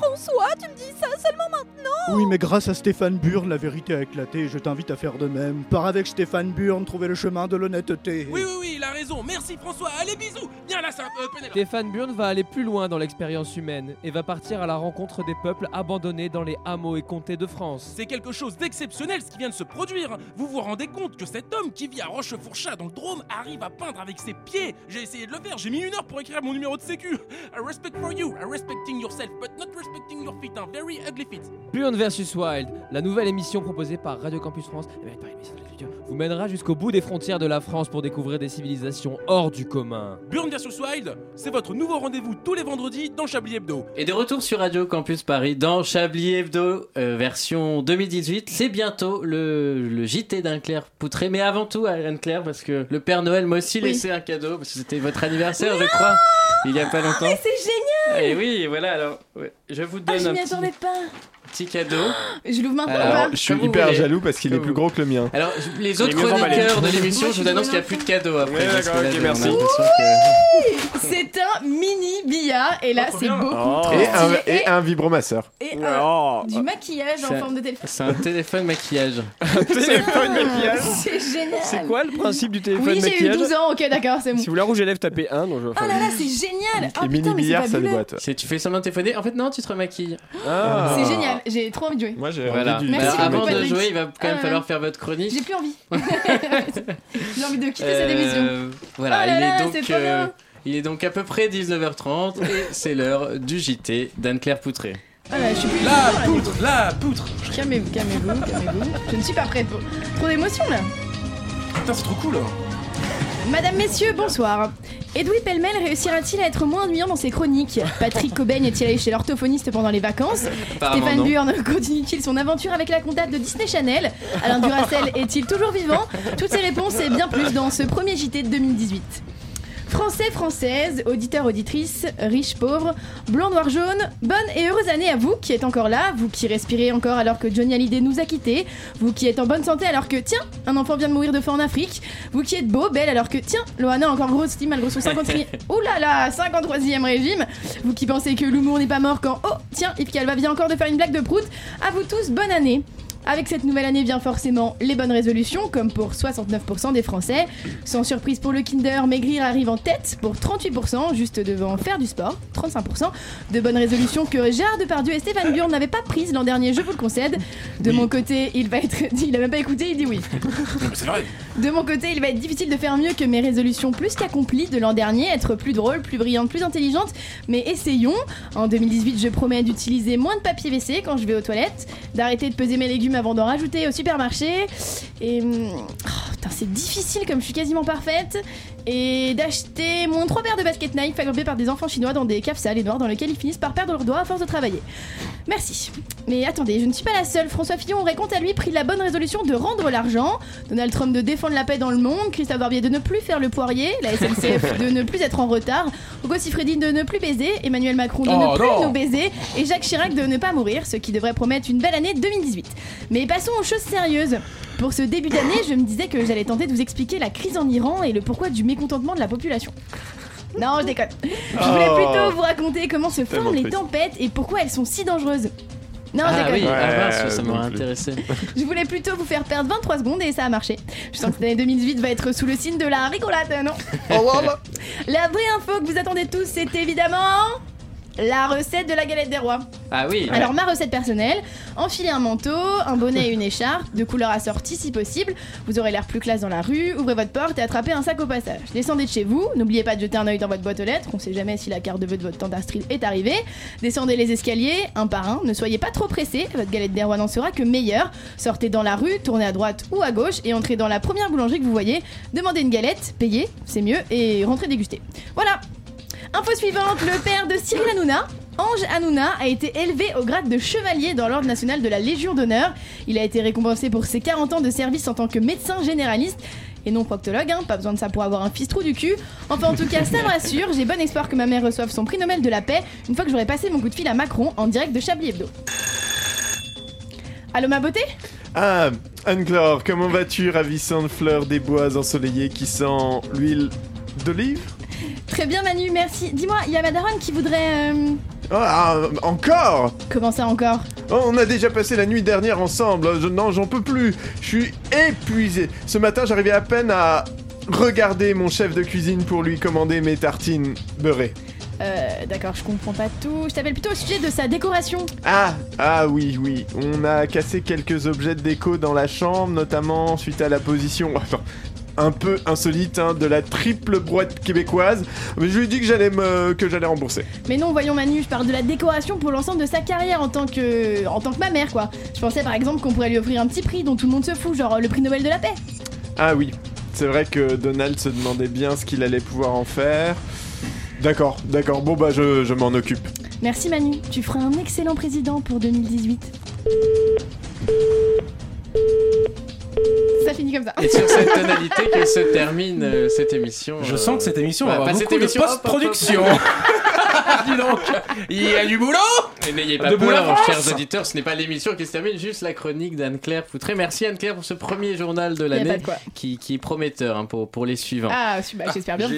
François, tu me dis ça seulement maintenant Oui, mais grâce à Stéphane Burn, la vérité a éclaté. Je t'invite à faire de même. Pars avec Stéphane Burn, trouver le chemin de l'honnêteté. Oui, oui, oui, il a raison. Merci François. Allez, bisous. Viens là, ça, euh, Pénélope. Stéphane Burn va aller plus loin dans l'expérience humaine et va partir à la rencontre des peuples abandonnés dans les hameaux et comtés de France. C'est quelque chose d'exceptionnel ce qui vient de se produire. Vous vous rendez compte que cet homme qui vit à Rochefourchat dans le Drôme arrive à peindre avec ses pieds J'ai essayé de le faire, j'ai mis une heure pour écrire mon numéro de sécu. A respect for you, respecting yourself, but not respecting your. Burn vs Wild, la nouvelle émission proposée par Radio Campus France vous mènera jusqu'au bout des frontières de la France pour découvrir des civilisations hors du commun. Burn vs Wild, c'est votre nouveau rendez-vous tous les vendredis dans Chablis Hebdo. Et de retour sur Radio Campus Paris dans Chablis Hebdo, euh, version 2018. C'est bientôt le, le JT d'Anne-Claire Poutré. Mais avant tout, Anne-Claire, parce que le Père Noël m'a aussi Oui. laissé un cadeau, parce que c'était votre anniversaire, je crois, il y a pas longtemps. Mais c'est génial Et oui, voilà, alors, ouais, je vous Ah, donne je un m'y petit, attendais pas petit cadeau. Je l'ouvre maintenant Alors, ou pas Je suis Comme vous hyper voulez. jaloux parce qu'il est Comme plus vous gros que le mien. Alors, je- les autres mieux chroniqueurs de l'émission, je vous annonce qu'il n'y a plus de cadeaux après. Ouais, parce que d'accord, là, ok, on a merci. l'impression que- C'est un mini billard et là Oh, c'est beaucoup Oh. trop Et un, stylé. et un vibromasseur. Et un- Oh. du maquillage en forme de téléphone. C'est un téléphone maquillage. Téléphone maquillage. C'est génial. C'est quoi le principe du téléphone Oui, j'ai eu maquillage 12 ans, ok, d'accord, c'est bon. Si vous voulez rouge à lèvres, tapez 1. Donc je... Oh là là, c'est génial. Oh putain, mini mais c'est billards, ça fabuleux. déboîte. C'est tu fais semblant de téléphoner, en fait non, tu te remaquilles. Ah. C'est génial, j'ai trop envie de jouer. Moi j'ai Voilà. envie du. Merci Alors, avant de Patrick. jouer, il va quand même ouais. falloir faire votre chronique. J'ai plus envie. j'ai envie de quitter cette émission. Euh, Voilà, Oh là il, là, est donc, euh, il est donc à peu près 19h30 et c'est l'heure du JT d'Anne-Claire Poutré. Ah là, je suis plus La tout, là. poutre, la poutre. Calmez-vous, calmez-vous, calmez-vous. Je ne suis pas prête. pour- Trop d'émotions là. Putain, c'est trop cool. hein. Madame, messieurs, bonsoir. Edoui Pellemel réussira-t-il à être moins ennuyant dans ses chroniques Patrick Cobain est-il allé chez l'orthophoniste pendant les vacances Stéphane non. Burn continue-t-il son aventure avec la comptable de Disney Channel Alain Duracel est-il toujours vivant? Toutes ces réponses et bien plus dans ce premier JT de 2018. Français, françaises, auditeurs, auditrices, riches, pauvres, blanc, noir, jaune, bonne et heureuse année à vous qui êtes encore là, vous qui respirez encore alors que Johnny Hallyday nous a quittés, vous qui êtes en bonne santé alors que, tiens, un enfant vient de mourir de faim en Afrique, vous qui êtes beau, belle alors que, tiens, Loana a encore grossi malgré son 53e, oh là là, 53e régime, vous qui pensez que l'humour n'est pas mort quand, oh, tiens, Yves Calva vient encore de faire une blague de prout, à vous tous, bonne année avec cette nouvelle année vient forcément les bonnes résolutions, comme pour 69% des Français. Sans surprise pour le Kinder, maigrir arrive en tête pour 38%, juste devant faire du sport, 35%. De bonnes résolutions que Gérard Depardieu et Stéphane Burn n'avaient pas prises l'an dernier, je vous le concède. De mon côté, il va être. Il a même pas écouté, il dit oui. Vrai. De mon côté, il va être difficile de faire mieux que mes résolutions plus qu'accomplies de l'an dernier, être plus drôle, plus brillante, plus intelligente, mais essayons. En 2018, je promets d'utiliser moins de papier WC quand je vais aux toilettes, d'arrêter de peser mes légumes avant d'en rajouter au supermarché, et... hum, oh, putain, c'est difficile comme je suis quasiment parfaite, et d'acheter moins 3 paires de baskets Nike fabriquées par des enfants chinois dans des caves sales et noires dans lesquelles ils finissent par perdre leurs doigts à force de travailler. Merci. Mais attendez, je ne suis pas la seule. François Fillon aurait quant à lui pris la bonne résolution de rendre l'argent, Donald Trump de défendre la paix dans le monde, Christophe Barbier de ne plus faire le poirier, la SNCF de ne plus être en retard, Hugo Sifredi de ne plus baiser, Emmanuel Macron de Oh ne plus non. nous baiser et Jacques Chirac de ne pas mourir, ce qui devrait promettre une belle année 2018. Mais passons aux choses sérieuses. Pour ce début d'année, je me disais que j'allais tenter de vous expliquer la crise en Iran et le pourquoi du mécontentement de la population. Non, je déconne. Je voulais Oh. plutôt vous raconter comment se forment les triste. tempêtes et pourquoi elles sont si dangereuses. Non, je ah déconne. oui, ah Ouais, mince, ça non m'aurait plus. intéressé. Je voulais plutôt vous faire perdre 23 secondes et ça a marché. Je sens que cette année 2018 va être sous le signe de la rigolade, non La vraie info que vous attendez tous, c'est évidemment la recette de la galette des rois. Ah oui. Alors ma recette personnelle, enfilez un manteau, un bonnet et une écharpe, de couleur assortie si possible, vous aurez l'air plus classe dans la rue, ouvrez votre porte et attrapez un sac au passage. Descendez de chez vous, n'oubliez pas de jeter un œil dans votre boîte aux lettres, on sait jamais si la carte de vœux de votre tante Astrid est arrivée. Descendez les escaliers, un par un, ne soyez pas trop pressés, votre galette des rois n'en sera que meilleure. Sortez dans la rue, tournez à droite ou à gauche et entrez dans la première boulangerie que vous voyez, demandez une galette, payez, c'est mieux, et rentrez déguster. Voilà Info suivante, le père de Cyril Hanouna, Ange Hanouna, a été élevé au grade de chevalier dans l'ordre national de la Légion d'honneur. Il a été récompensé pour ses 40 ans de service en tant que médecin généraliste. Et non proctologue, hein, pas besoin de ça pour avoir un fils trou du cul. Enfin, en tout cas, ça me rassure. J'ai bon espoir que ma mère reçoive son prix Nobel de la paix une fois que j'aurai passé mon coup de fil à Macron en direct de Chablis Hebdo. Allô, ma beauté? Ah, Anne-Claire, comment vas-tu, ravissante fleur des bois ensoleillés qui sent l'huile d'olive? Très bien, Manu, merci. Dis-moi, il y a ma daronne qui voudrait. euh, Oh, ah, encore? Comment ça encore? Oh, on a déjà passé la nuit dernière ensemble. Je- non, j'en peux plus. Je suis épuisé. Ce matin, j'arrivais à peine à regarder mon chef de cuisine pour lui commander mes tartines beurrées. Euh, d'accord, je comprends pas tout. Je t'appelle plutôt au sujet de sa décoration. Ah, ah oui, oui. On a cassé quelques objets de déco dans la chambre, notamment suite à la position. Attends. Un peu insolite hein, de la triple boîte québécoise, mais je lui ai dit que j'allais me que j'allais rembourser. Mais non, voyons Manu, je parle de la décoration pour l'ensemble de sa carrière en tant que en tant que ma mère quoi. Je pensais par exemple qu'on pourrait lui offrir un petit prix dont tout le monde se fout, genre le prix Nobel de la paix. Ah oui, c'est vrai que Donald se demandait bien ce qu'il allait pouvoir en faire. D'accord, d'accord. Bon bah je, je m'en occupe. Merci Manu, tu feras un excellent président pour 2018. Ça finit comme ça. Et sur cette tonalité que se termine euh, cette émission. Je euh, sens que cette émission bah, va avoir beaucoup émission, post-production. Dis donc, il y a du boulot Et N'ayez pas De peur, chers auditeurs, ce n'est pas l'émission qui se termine, juste la chronique d'Anne-Claire Foutré. Merci Anne-Claire pour ce premier journal de l'année qui est prometteur hein, pour, pour les suivants. Ah, super, j'espère bien.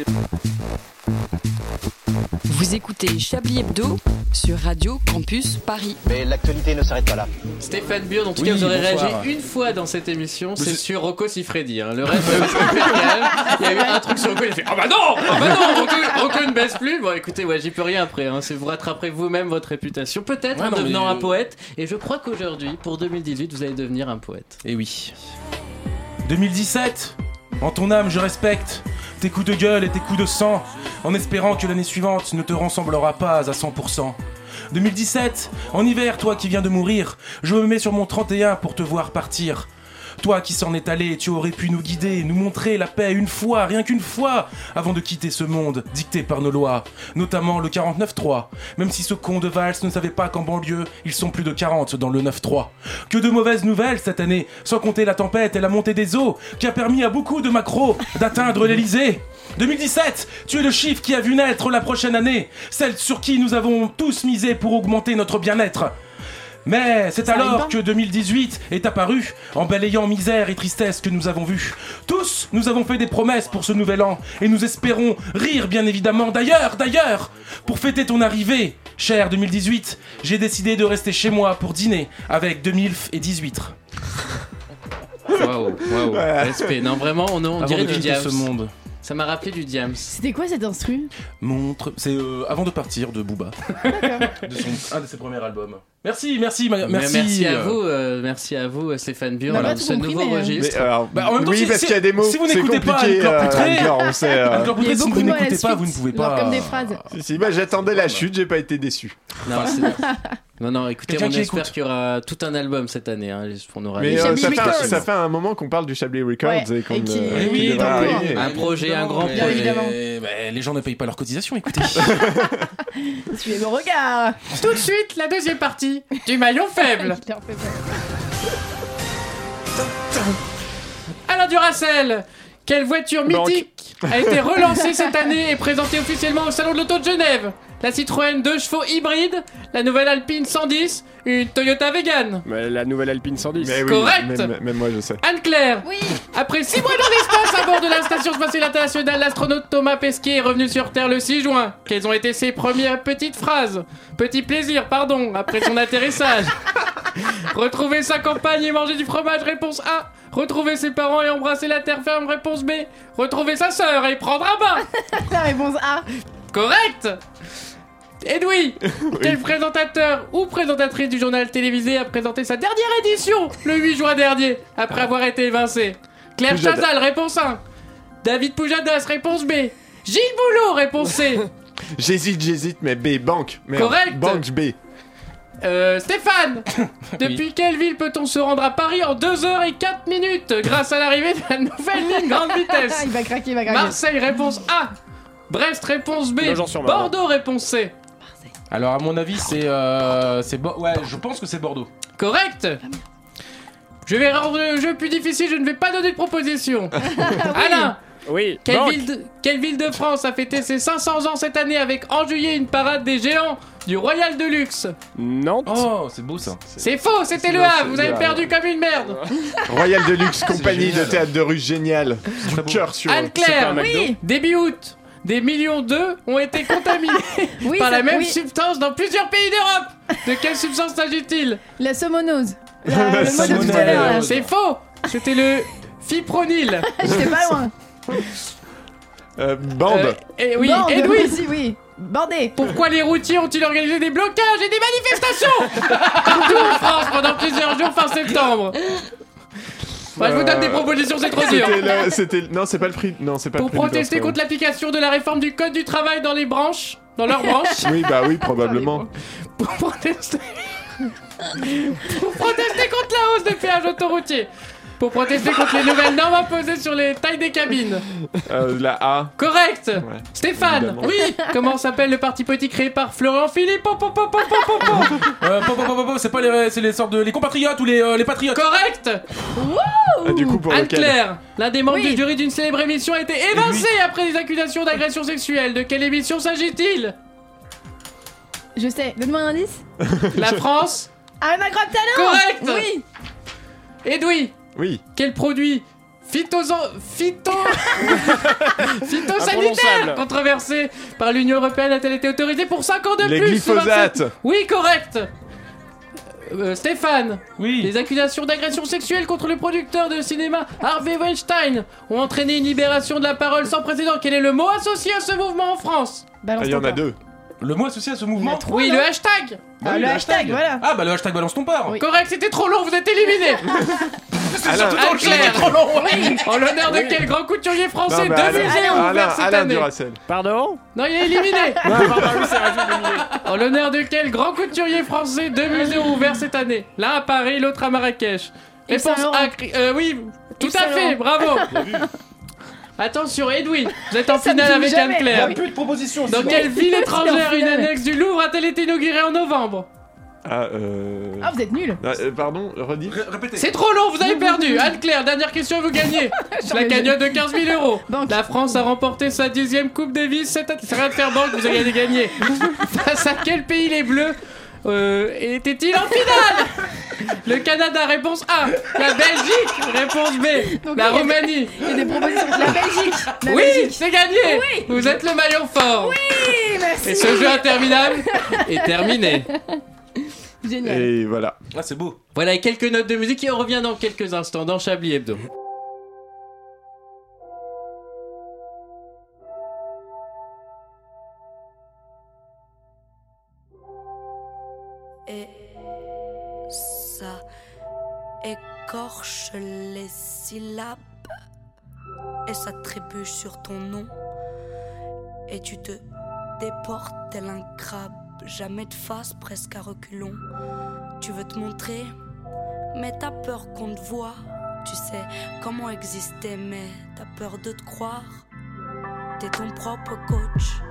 Vous écoutez Chablis Hebdo sur Radio Campus Paris. Mais l'actualité ne s'arrête pas là. Stéphane Burn, en tout Oui, cas, vous aurez réagi une fois dans cette émission, c'est sur Rocco Siffredi. hein. Le reste, il y a eu un truc sur Rocco, il a fait Ah bah non Ah bah non Rocco, Rocco ne baisse plus Bon, écoutez, ouais, j'y peux rien après. Hein. C'est vous rattraperez vous-même votre réputation, peut-être Ouais, en non, mais, devenant un poète. Et je crois qu'aujourd'hui, pour 2018, vous allez devenir un poète. Et Eh oui. 2017 En ton âme, je respecte tes coups de gueule et tes coups de sang, en espérant que l'année suivante ne te ressemblera pas à 100%. 2017 En hiver, toi qui viens de mourir, je me mets sur mon 31 pour te voir partir. Toi qui s'en est allé, tu aurais pu nous guider, nous montrer la paix une fois, rien qu'une fois, avant de quitter ce monde dicté par nos lois, notamment le 49-3. Même si ce con de Valls ne savait pas qu'en banlieue, ils sont plus de 40 dans le 9-3. Que de mauvaises nouvelles cette année, sans compter la tempête et la montée des eaux, qui a permis à beaucoup de macros d'atteindre l'Elysée. 2017, tu es le chiffre qui a vu naître la prochaine année, celle sur qui nous avons tous misé pour augmenter notre bien-être. Mais c'est alors pas que 2018 est apparu, en balayant misère et tristesse que nous avons vu. Tous, nous avons fait des promesses pour ce nouvel an, et nous espérons rire bien évidemment. D'ailleurs, d'ailleurs, pour fêter ton arrivée, cher 2018, j'ai décidé de rester chez moi pour dîner avec deux milfs et 10 huîtres. Waouh, waouh, respect. Non, vraiment, on, dirait de du Diams. ce monde. Ça m'a rappelé du Diams. C'était quoi cet instru? Montre, c'est euh, avant de partir de Booba, de son, un de ses premiers albums. Merci, merci, ma- merci. merci à euh, vous, euh, merci à vous, Stéphane On a pas de tout ce compris, nouveau mais, euh, registre. Mais, alors, Bah, en même temps, oui, si- parce si- qu'il y a des mots, si vous c'est n'écoutez pas compliqué. Anne-Claire euh, Poutré- Anne-Claire, on sait. euh. Anne-Claire Il y a si vous beaucoup de mots à la n'écoutez pas, suite, vous ne pouvez genre pas. comme des phrases. Si, si, bah, j'attendais la chute, j'ai pas été déçu. Non, c'est- non, non, écoutez, Quelqu'un on qui espère écoute. qu'il y aura tout un album cette année. Hein, on aura Mais euh, Chablis ça, fait un, Records. ça fait un moment qu'on parle du Chablis Records Ouais, et qu'on et qui- euh, Eh qui devrait arriver. Un projet, un grand mais- Bien évidemment. mais les gens ne payent pas leurs cotisations, écoutez. Suivez mon regard Tout de suite, la deuxième partie du maillon faible. Alain Duracell, quelle voiture mythique a été relancée cette année et présentée officiellement au Salon de l'Auto de Genève? La Citroën 2 chevaux hybride, la nouvelle Alpine 110, une Toyota Vegan. Mais la nouvelle Alpine 110. Mais oui, Correct. Même, même moi, je sais. Anne-Claire, Oui après 6 mois dans l'espace à bord de la Station Spatiale Internationale, l'astronaute Thomas Pesquet est revenu sur Terre le 6 juin. Quelles ont été ses premières petites phrases? Petit plaisir, pardon, après son atterrissage. Retrouver sa compagne et manger du fromage, réponse A. Retrouver ses parents et embrasser la terre ferme, réponse B. Retrouver sa sœur et prendre un bain. La réponse A Correct Edoui, quel présentateur ou présentatrice du journal télévisé a présenté sa dernière édition le 8 juin dernier, après avoir été évincé? Claire. Chazal, réponse 1. David Poujadas, réponse B. Gilles Boulot, réponse C. J'hésite, j'hésite, mais B, banque. Merde. Correct. Banque B. Euh, Stéphane, depuis quelle ville peut-on se rendre à Paris en 2h04 minutes grâce à l'arrivée de la nouvelle ligne grande vitesse? Il va craquer, il va craquer. Marseille, réponse A. Brest, réponse B. Nogent-sur-Marne. Bordeaux, réponse C. Alors, à mon avis, c'est. Euh, c'est Bo- ouais, je pense que c'est Bordeaux. Correct Je vais rendre le jeu plus difficile, je ne vais pas donner de proposition. Alain Oui. quelle ville, de, quelle ville de France a fêté ses 500 ans cette année avec en juillet une parade des géants du Royal de Luxe? Nantes. Oh, c'est beau ça. C'est faux, c'était le Havre, vous avez perdu comme une merde. Royal Deluxe, compagnie de génial. théâtre de rue géniale. Du cœur sur eux. Anne-Claire, Oui. début août, des millions d'œufs ont été contaminés Oui, par la même oui. substance dans plusieurs pays d'Europe. De quelle substance s'agit-il? La somonose. C'est faux C'était le fipronil. J'étais pas loin. Euh, bande. Euh, et oui, Bande, et oui. aussi, oui. Bandé. Pourquoi les routiers ont-ils organisé des blocages et des manifestations? Partout en France pendant plusieurs jours fin septembre Bah, je vous donne des propositions, c'est trop dur. C'était non, c'est pas le prix. Non, c'est pas Pour le prix protester contre l'application de la réforme du code du travail dans les branches, dans leurs branches, Oui, bah oui, probablement. pour protester, pour protester contre la hausse des péages autoroutiers, pour protester contre les nouvelles normes imposées sur les tailles des cabines. Euh, la A. Correct. Stéphane, Évidemment. oui. Comment s'appelle le parti politique créé par Florent Philippe Po, po, po, po, po, po, po. Euh, po- po- po- po- po, c'est pas les, c'est les sortes de les compatriotes ou les, euh, les patriotes. Correct. Ah, du coup, pour lequel Anne-Claire, l'un des membres Oui. du jury d'une célèbre émission a été évincé après des accusations d'agression sexuelle. De quelle émission s'agit-il? Je sais. Donne-moi un indice. La France Ah, un incroyable talent. Correct. Oui. Edoui, Oui. quel produit phytosan... phyto... phytosanitaire controversé par l'Union Européenne a-t-elle été autorisée pour 5 ans de Les plus sous 27 glyphosates. Oui, correct Euh, Stéphane, Oui. les accusations d'agression sexuelle contre le producteur de cinéma Harvey Weinstein ont entraîné une libération de la parole sans précédent. Quel est le mot associé à ce mouvement en France? Ah, Il y en a deux. Le mot associé à ce mouvement. Oui, le hashtag Ah, le hashtag, voilà. Ah bah le hashtag balance ton. Oui. Correct, c'était trop long, vous êtes éliminé Alain, Anne-Claire trop long. En l'honneur de quel grand couturier français mais deux Alain, musées ont Alain, ouvert cette Alain année Duracell. Pardon Non, il est éliminé c'est. En l'honneur de quel grand couturier français deux musées ont ouvert cette année L'un à Paris, l'autre à Marrakech. Yves Réponse Saint-Laurent. A. cri- euh, oui, tout Yves à fait, bravo Attention, Edwin, vous êtes en Ça finale avec jamais. Anne-Claire. Oui. Plus de propositions. Dans quelle ville étrangère une annexe du Louvre a-t-elle été inaugurée en novembre? Ah, euh... Ah, vous êtes nuls. ah, euh, pardon, redis. Ré- Répétez. C'est trop long, vous avez perdu Anne-Claire, dernière question vous gagnez La cagnotte de 15 000 euros Banque. La France a remporté sa dixième Coupe Davis cette année. C'est rien de faire banque, vous avez gagné Face à quel pays les Bleus euh, étaient-ils en finale Le Canada, réponse A. La Belgique, réponse B. Donc, la il y a- Roumanie. Il y a des propositions. La Belgique. La oui, Belgique. c'est gagné Oui. Vous êtes le maillon fort Oui, merci. Et ce jeu interminable est terminé Génial. Et voilà. Ah c'est beau. Voilà, et quelques notes de musique et on revient dans quelques instants dans Chablis Hebdo. Écorche les syllabes et ça trébuche sur ton nom. Et tu te déportes tel un crabe, jamais de face, presque à reculons. Tu veux te montrer, mais t'as peur qu'on te voit. Tu sais comment exister, mais t'as peur de te croire. T'es ton propre coach.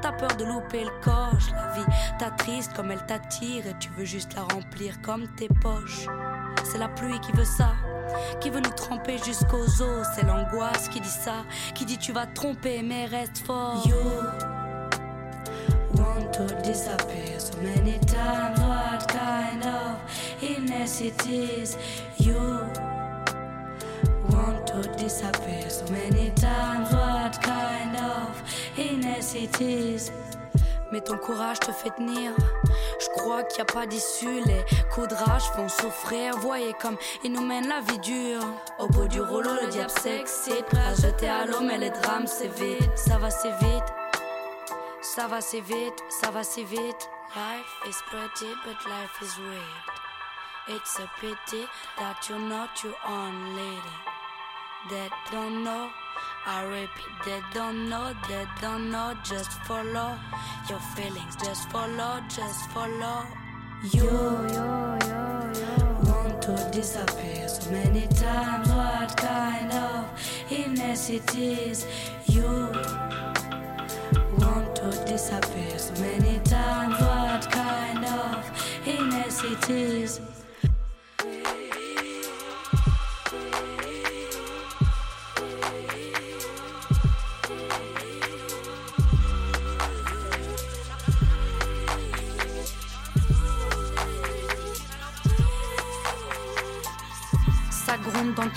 T'as peur de louper le coche. La vie t'attriste comme elle t'attire et tu veux juste la remplir comme tes poches. C'est la pluie qui veut ça, qui veut nous tremper jusqu'aux os. C'est l'angoisse qui dit ça, qui dit tu vas te tromper mais reste fort. You want to disappear so many times. What kind of illness it is? You want to disappear so many times. What kind of illness it is? Mais ton courage te fait tenir. Crois qu'il n'y a pas d'issue. Les coups de rage font souffrir. Voyez comme ils nous mènent la vie dure. Au bout du rouleau, le diable s'excite. Prêt à jeter à l'eau, mais les drames c'est vite. Ça va c'est vite. Ça va c'est vite. Ça va c'est vite. Life is pretty, but life is weird. It's a pity that you're not your own lady. That don't know. I repeat, they don't know, they don't know. Just follow your feelings, just follow, just follow. You, you, you, want to disappear so many times. What kind of illness it is? You want to disappear so many times. What kind of illness it is?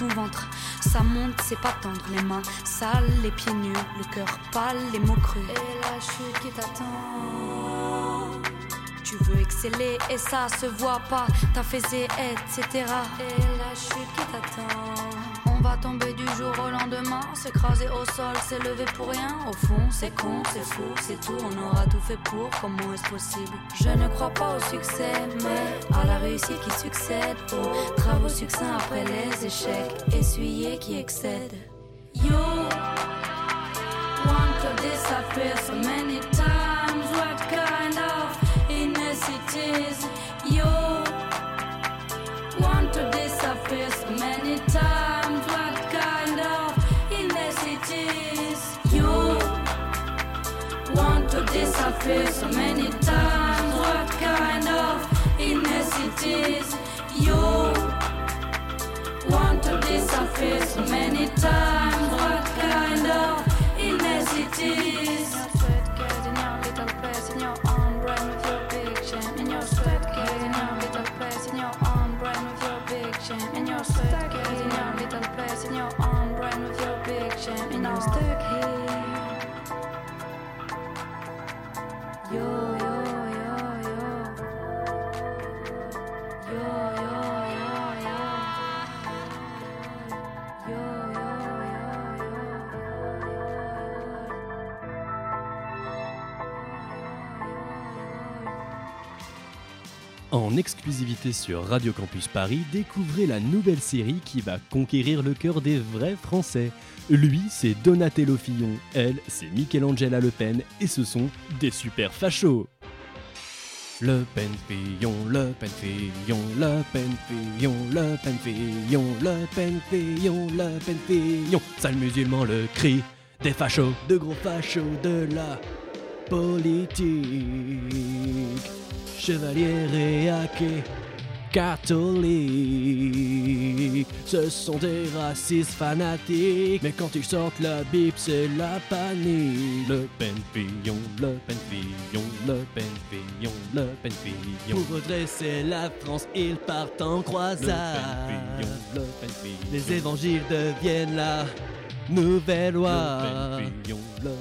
Ventre, ça monte, c'est pas tendre. Les mains sales, les pieds nus, le cœur pâle, les mots crus. Et la chute qui t'attend. Tu veux exceller et ça se voit pas. T'as fait etc. Et la chute qui t'attend. Tomber du jour au lendemain, s'écraser au sol, s'élever pour rien. Au fond, c'est con, c'est fou, c'est tout. On aura tout fait pour. Comment est-ce possible? Je ne crois pas au succès, mais à la réussite qui succède. Aux travaux succincts après les échecs, essuyés qui excèdent. You want to disappear so many times. Disappear so many times. What kind of illness it is? You want to disappear so many times. What kind of illness it is? Getting your little place in your own brain with your big shame. In your sweat, getting your little place in your own brain with your big shame. In your sweat, getting your little place in your own brain with your big shame. In your stuck here. En exclusivité sur Radio Campus Paris, découvrez la nouvelle série qui va conquérir le cœur des vrais Français. Lui, c'est Donatello Fillon, elle, c'est Michelangela Le Pen, et ce sont des super fachos. Le Pen Fillon, Le Pen Fillon, Le Pen Fillon, Le Pen Fillon, Le Pen Fillon, Le Pen Fillon. Sale musulman le cri des fachos, de gros fachos de la politique. Chevalier réaqué, catholique. Ce sont des racistes fanatiques. Mais quand ils sortent la Bible, c'est la panique. Le Pen Fillon, le Pen Fillon, le Pen Fillon, le Pen Fillon. Pour redresser la France, ils partent en croisade. Le le. Les évangiles deviennent la nouvelle loi. Le le.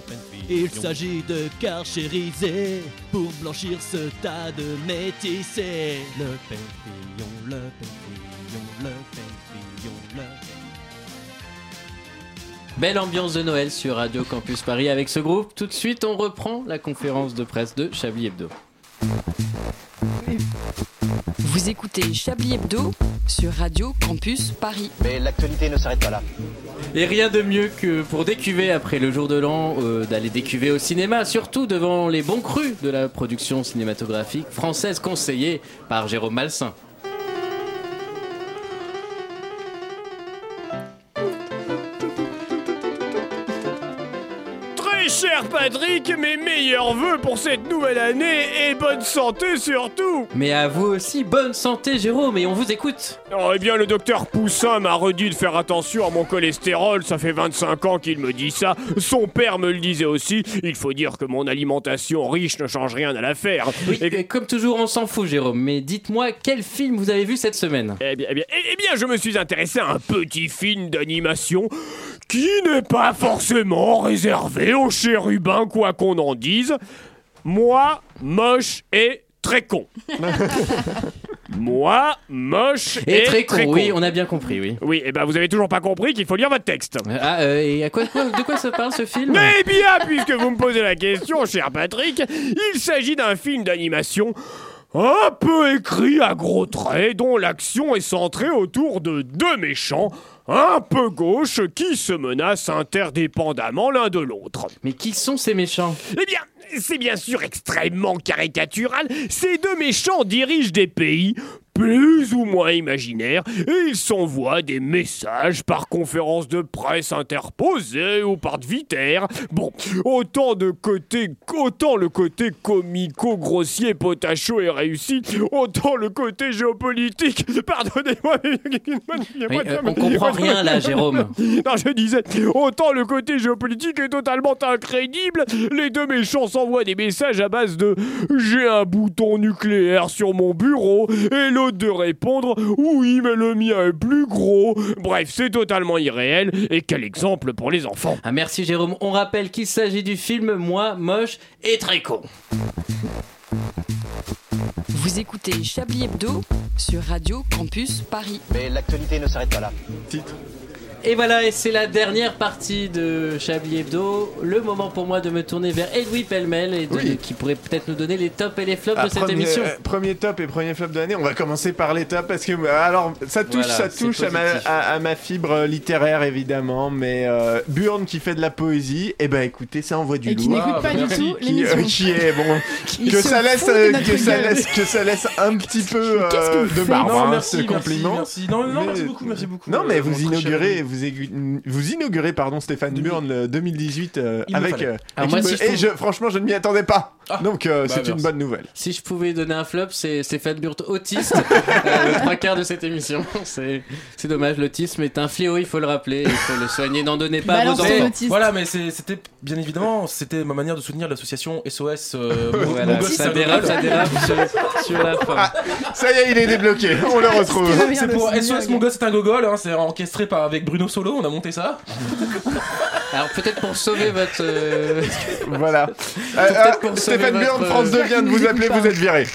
Il s'agit de carchériser pour blanchir ce tas de métissés. Le Pen Fillon, le Pen Fillon, le Pen Fillon, le Belle ambiance de Noël sur Radio Campus Paris avec ce groupe. Tout de suite, on reprend la conférence de presse de Chablis Hebdo. Vous écoutez Chablis Hebdo sur Radio Campus Paris. Mais l'actualité ne s'arrête pas là. Et rien de mieux que pour décuver après le jour de l'an, euh, d'aller décuver au cinéma, surtout devant les bons crus de la production cinématographique française conseillée par Jérôme Malsain. Patrick, mes meilleurs voeux pour cette nouvelle année et bonne santé surtout Mais à vous aussi, bonne santé Jérôme, et on vous écoute Oh, eh bien, le docteur Poussin m'a redit de faire attention à mon cholestérol, ça fait 25 ans qu'il me dit ça. Son père me le disait aussi. Il faut dire que mon alimentation riche ne change rien à l'affaire. Oui, et comme toujours, on s'en fout Jérôme, mais dites-moi quel film vous avez vu cette semaine? Eh bien, eh bien, eh bien, je me suis intéressé à un petit film d'animation qui n'est pas forcément réservé aux chérubins, quoi qu'on en dise. Moi, moche et très con. Moi, moche et, Et très con, oui, on a bien compris, oui. Oui, et ben vous avez toujours pas compris qu'il faut lire votre texte. Ah, euh, et à quoi, quoi- de quoi ça parle ce film? Mais bien, puisque vous me posez la question, cher Patrick, il s'agit d'un film d'animation un peu écrit à gros traits, dont l'action est centrée autour de deux méchants, un peu gauche, qui se menacent interdépendamment l'un de l'autre. Mais qui sont ces méchants? Eh bien, c'est bien sûr extrêmement caricatural. Ces deux méchants dirigent des pays plus ou moins imaginaires et ils s'envoient des messages par conférence de presse interposée ou par Twitter. Bon, autant de côté, autant le côté comico, grossier, potacho et réussi, autant le côté géopolitique. Pardonnez-moi, Oui, euh, on comprend rien là, Jérôme. non, je disais, autant le côté géopolitique est totalement incrédible. Les deux méchants s'envoient des messages à base de j'ai un bouton nucléaire sur mon bureau et l'autre de répondre oui, mais le mien est plus gros. Bref, c'est totalement irréel et quel exemple pour les enfants. Ah, merci Jérôme. On rappelle qu'il s'agit du film Moi, moche et très con. Vous écoutez Chablis Hebdo sur Radio Campus Paris. Mais l'actualité ne s'arrête pas là. Titre. Et voilà, et c'est la dernière partie de Chablis Hebdo. Le moment pour moi de me tourner vers Edoui Pellemel et de- Oui. qui pourrait peut-être nous donner les tops et les flops Ah, de cette premier, émission. euh, premier top et premier flop de l'année. On va commencer par les tops parce que euh, alors ça touche, Voilà, ça touche à ma, positif. à, à ma fibre littéraire évidemment, mais euh, Burn qui fait de la poésie, et ben écoutez, ça envoie du Et qui lourd. n'écoute pas du Qui- tout qui, euh, qui est bon, que ça laisse, euh, que ça laisse, que ça laisse un petit peu euh, de marbre, Non, hein, merci, ce merci, compliment. merci. Non, non, Mais- merci beaucoup, merci beaucoup. Non, mais euh, vous inaugurez. Vous, aigu- vous inaugurez, pardon, Stéphane Demi- Burn le 2018 euh, avec. euh, avec moi, une- si je et je, franchement, je ne m'y attendais pas. Donc, euh, Bah, c'est une bonne nouvelle. Si je pouvais donner un flop, c'est Stéphane Burt autiste, euh, le trois quarts de cette émission. C'est c'est dommage, l'autisme est un fléau, il faut le rappeler, il faut le soigner. N'en donnez pas à vos enfants. Voilà, mais c'était bien évidemment, c'était ma manière de soutenir l'association SOS. euh, mon- Voilà, ça dérape, ça dérape sur, sur la fin. Ah, ça y est, il est débloqué. On le retrouve. C'est pour SOS Mon gosse, c'est un gogol. Hein, c'est encastré par avec Bruno Solo. On a monté ça. Alors peut-être pour sauver votre... euh, Voilà. Peut-être Euh, pour euh, sauver Stéphane votre- France 2 vient de vous appeler, vous êtes viré.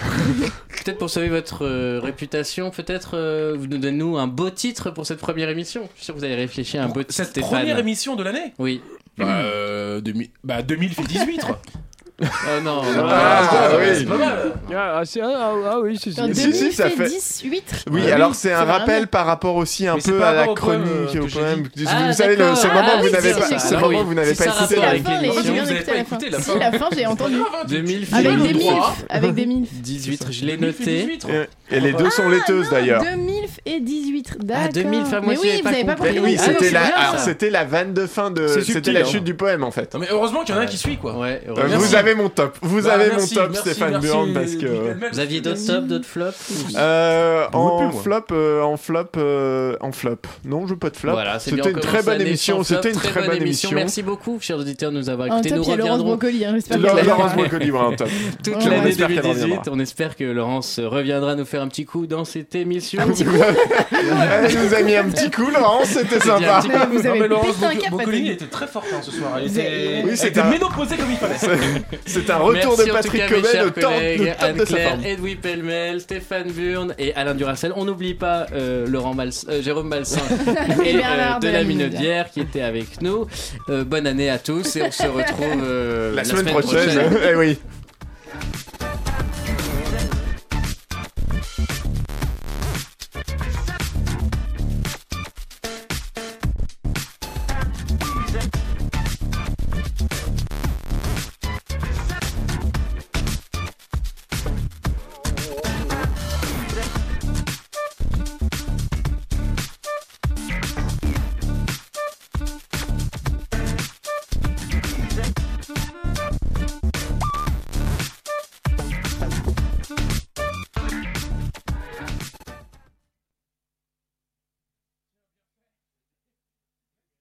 Peut-être pour sauver votre euh, réputation, peut-être euh, vous nous donnez-nous un beau titre pour cette première émission. Je suis sûr que vous avez réfléchi à un beau titre, Cette Stéphane. première émission de l'année. Oui. Bah, euh, 2000, bah 2000 fait 18. Oh non, non. Ah, Ah, oui. C'est pas mal. Ah, ah, c'est- ah, ah, ah oui, c'est Un Si, demi si, ça fait fait- 10, 8. Oui, Ah alors oui, c'est un rappel par rapport aussi un Mais c'est peu par à la rapport au poème, chronique. euh, au que j'ai poème. Vous Ah, savez, le- d'accord. c'est le moment Ah, où vous n'avez c'est pas, ça. c'est le Ah moment où vous n'avez pas ça écouté la avec fin, les- l'émission. Vous avez écouté pas la fin. écouté la Si, fin. la fin, j'ai entendu. 2000 Avec des milfs. Avec des milfs. 18, je l'ai 2000 fait noté. 18. Et- Et les deux sont laiteuses d'ailleurs. 2000 et 18. D'accord. Ah, 2000, enfin, moi Mais oui, vous pas avez pas compris. oui, c'était Ah, la, c'était la vanne de fin de, c'était la hein. chute du poème en fait. Non, mais heureusement qu'il y en a un qui suit quoi. Ouais, Euh, vous avez mon top, vous Bah, avez merci, mon top merci, Stéphane merci, Burn parce que. Vous aviez d'autres tops, d'autres flops euh, Beaucoup en flop, euh, en flop, euh, en flop. Non, je veux pas de flop. C'était une très bonne émission. C'était une très bonne émission. Merci beaucoup, chers auditeurs, de nous avoir écoutés. Nous reviendrons Brocoli. hein, J'espère Laurence que Laurence Brocoli, toute l'année on espère qu'elle 2018. reviendra. On espère que Laurence reviendra nous faire un petit coup dans cette émission. Un petit coup. Elle nous a mis un petit coup, Laurence, c'était sympa. un petit Vous Non, avez mais Laurence Boccolini était très forte hein, ce soir. Elle était, Oui, était un- ménopausée comme il fallait. C'est un retour Merci de Patrick top, collègues, le top de sa forme. Edoui Pellemel, Stéphane Burn et Alain Duracel. On n'oublie pas euh, Laurent Mals- euh, Jérôme Balsin et Et euh, de de la. Minaudière qui était avec nous. Euh, bonne année à tous et on se retrouve euh, La semaine prochaine, eh oui.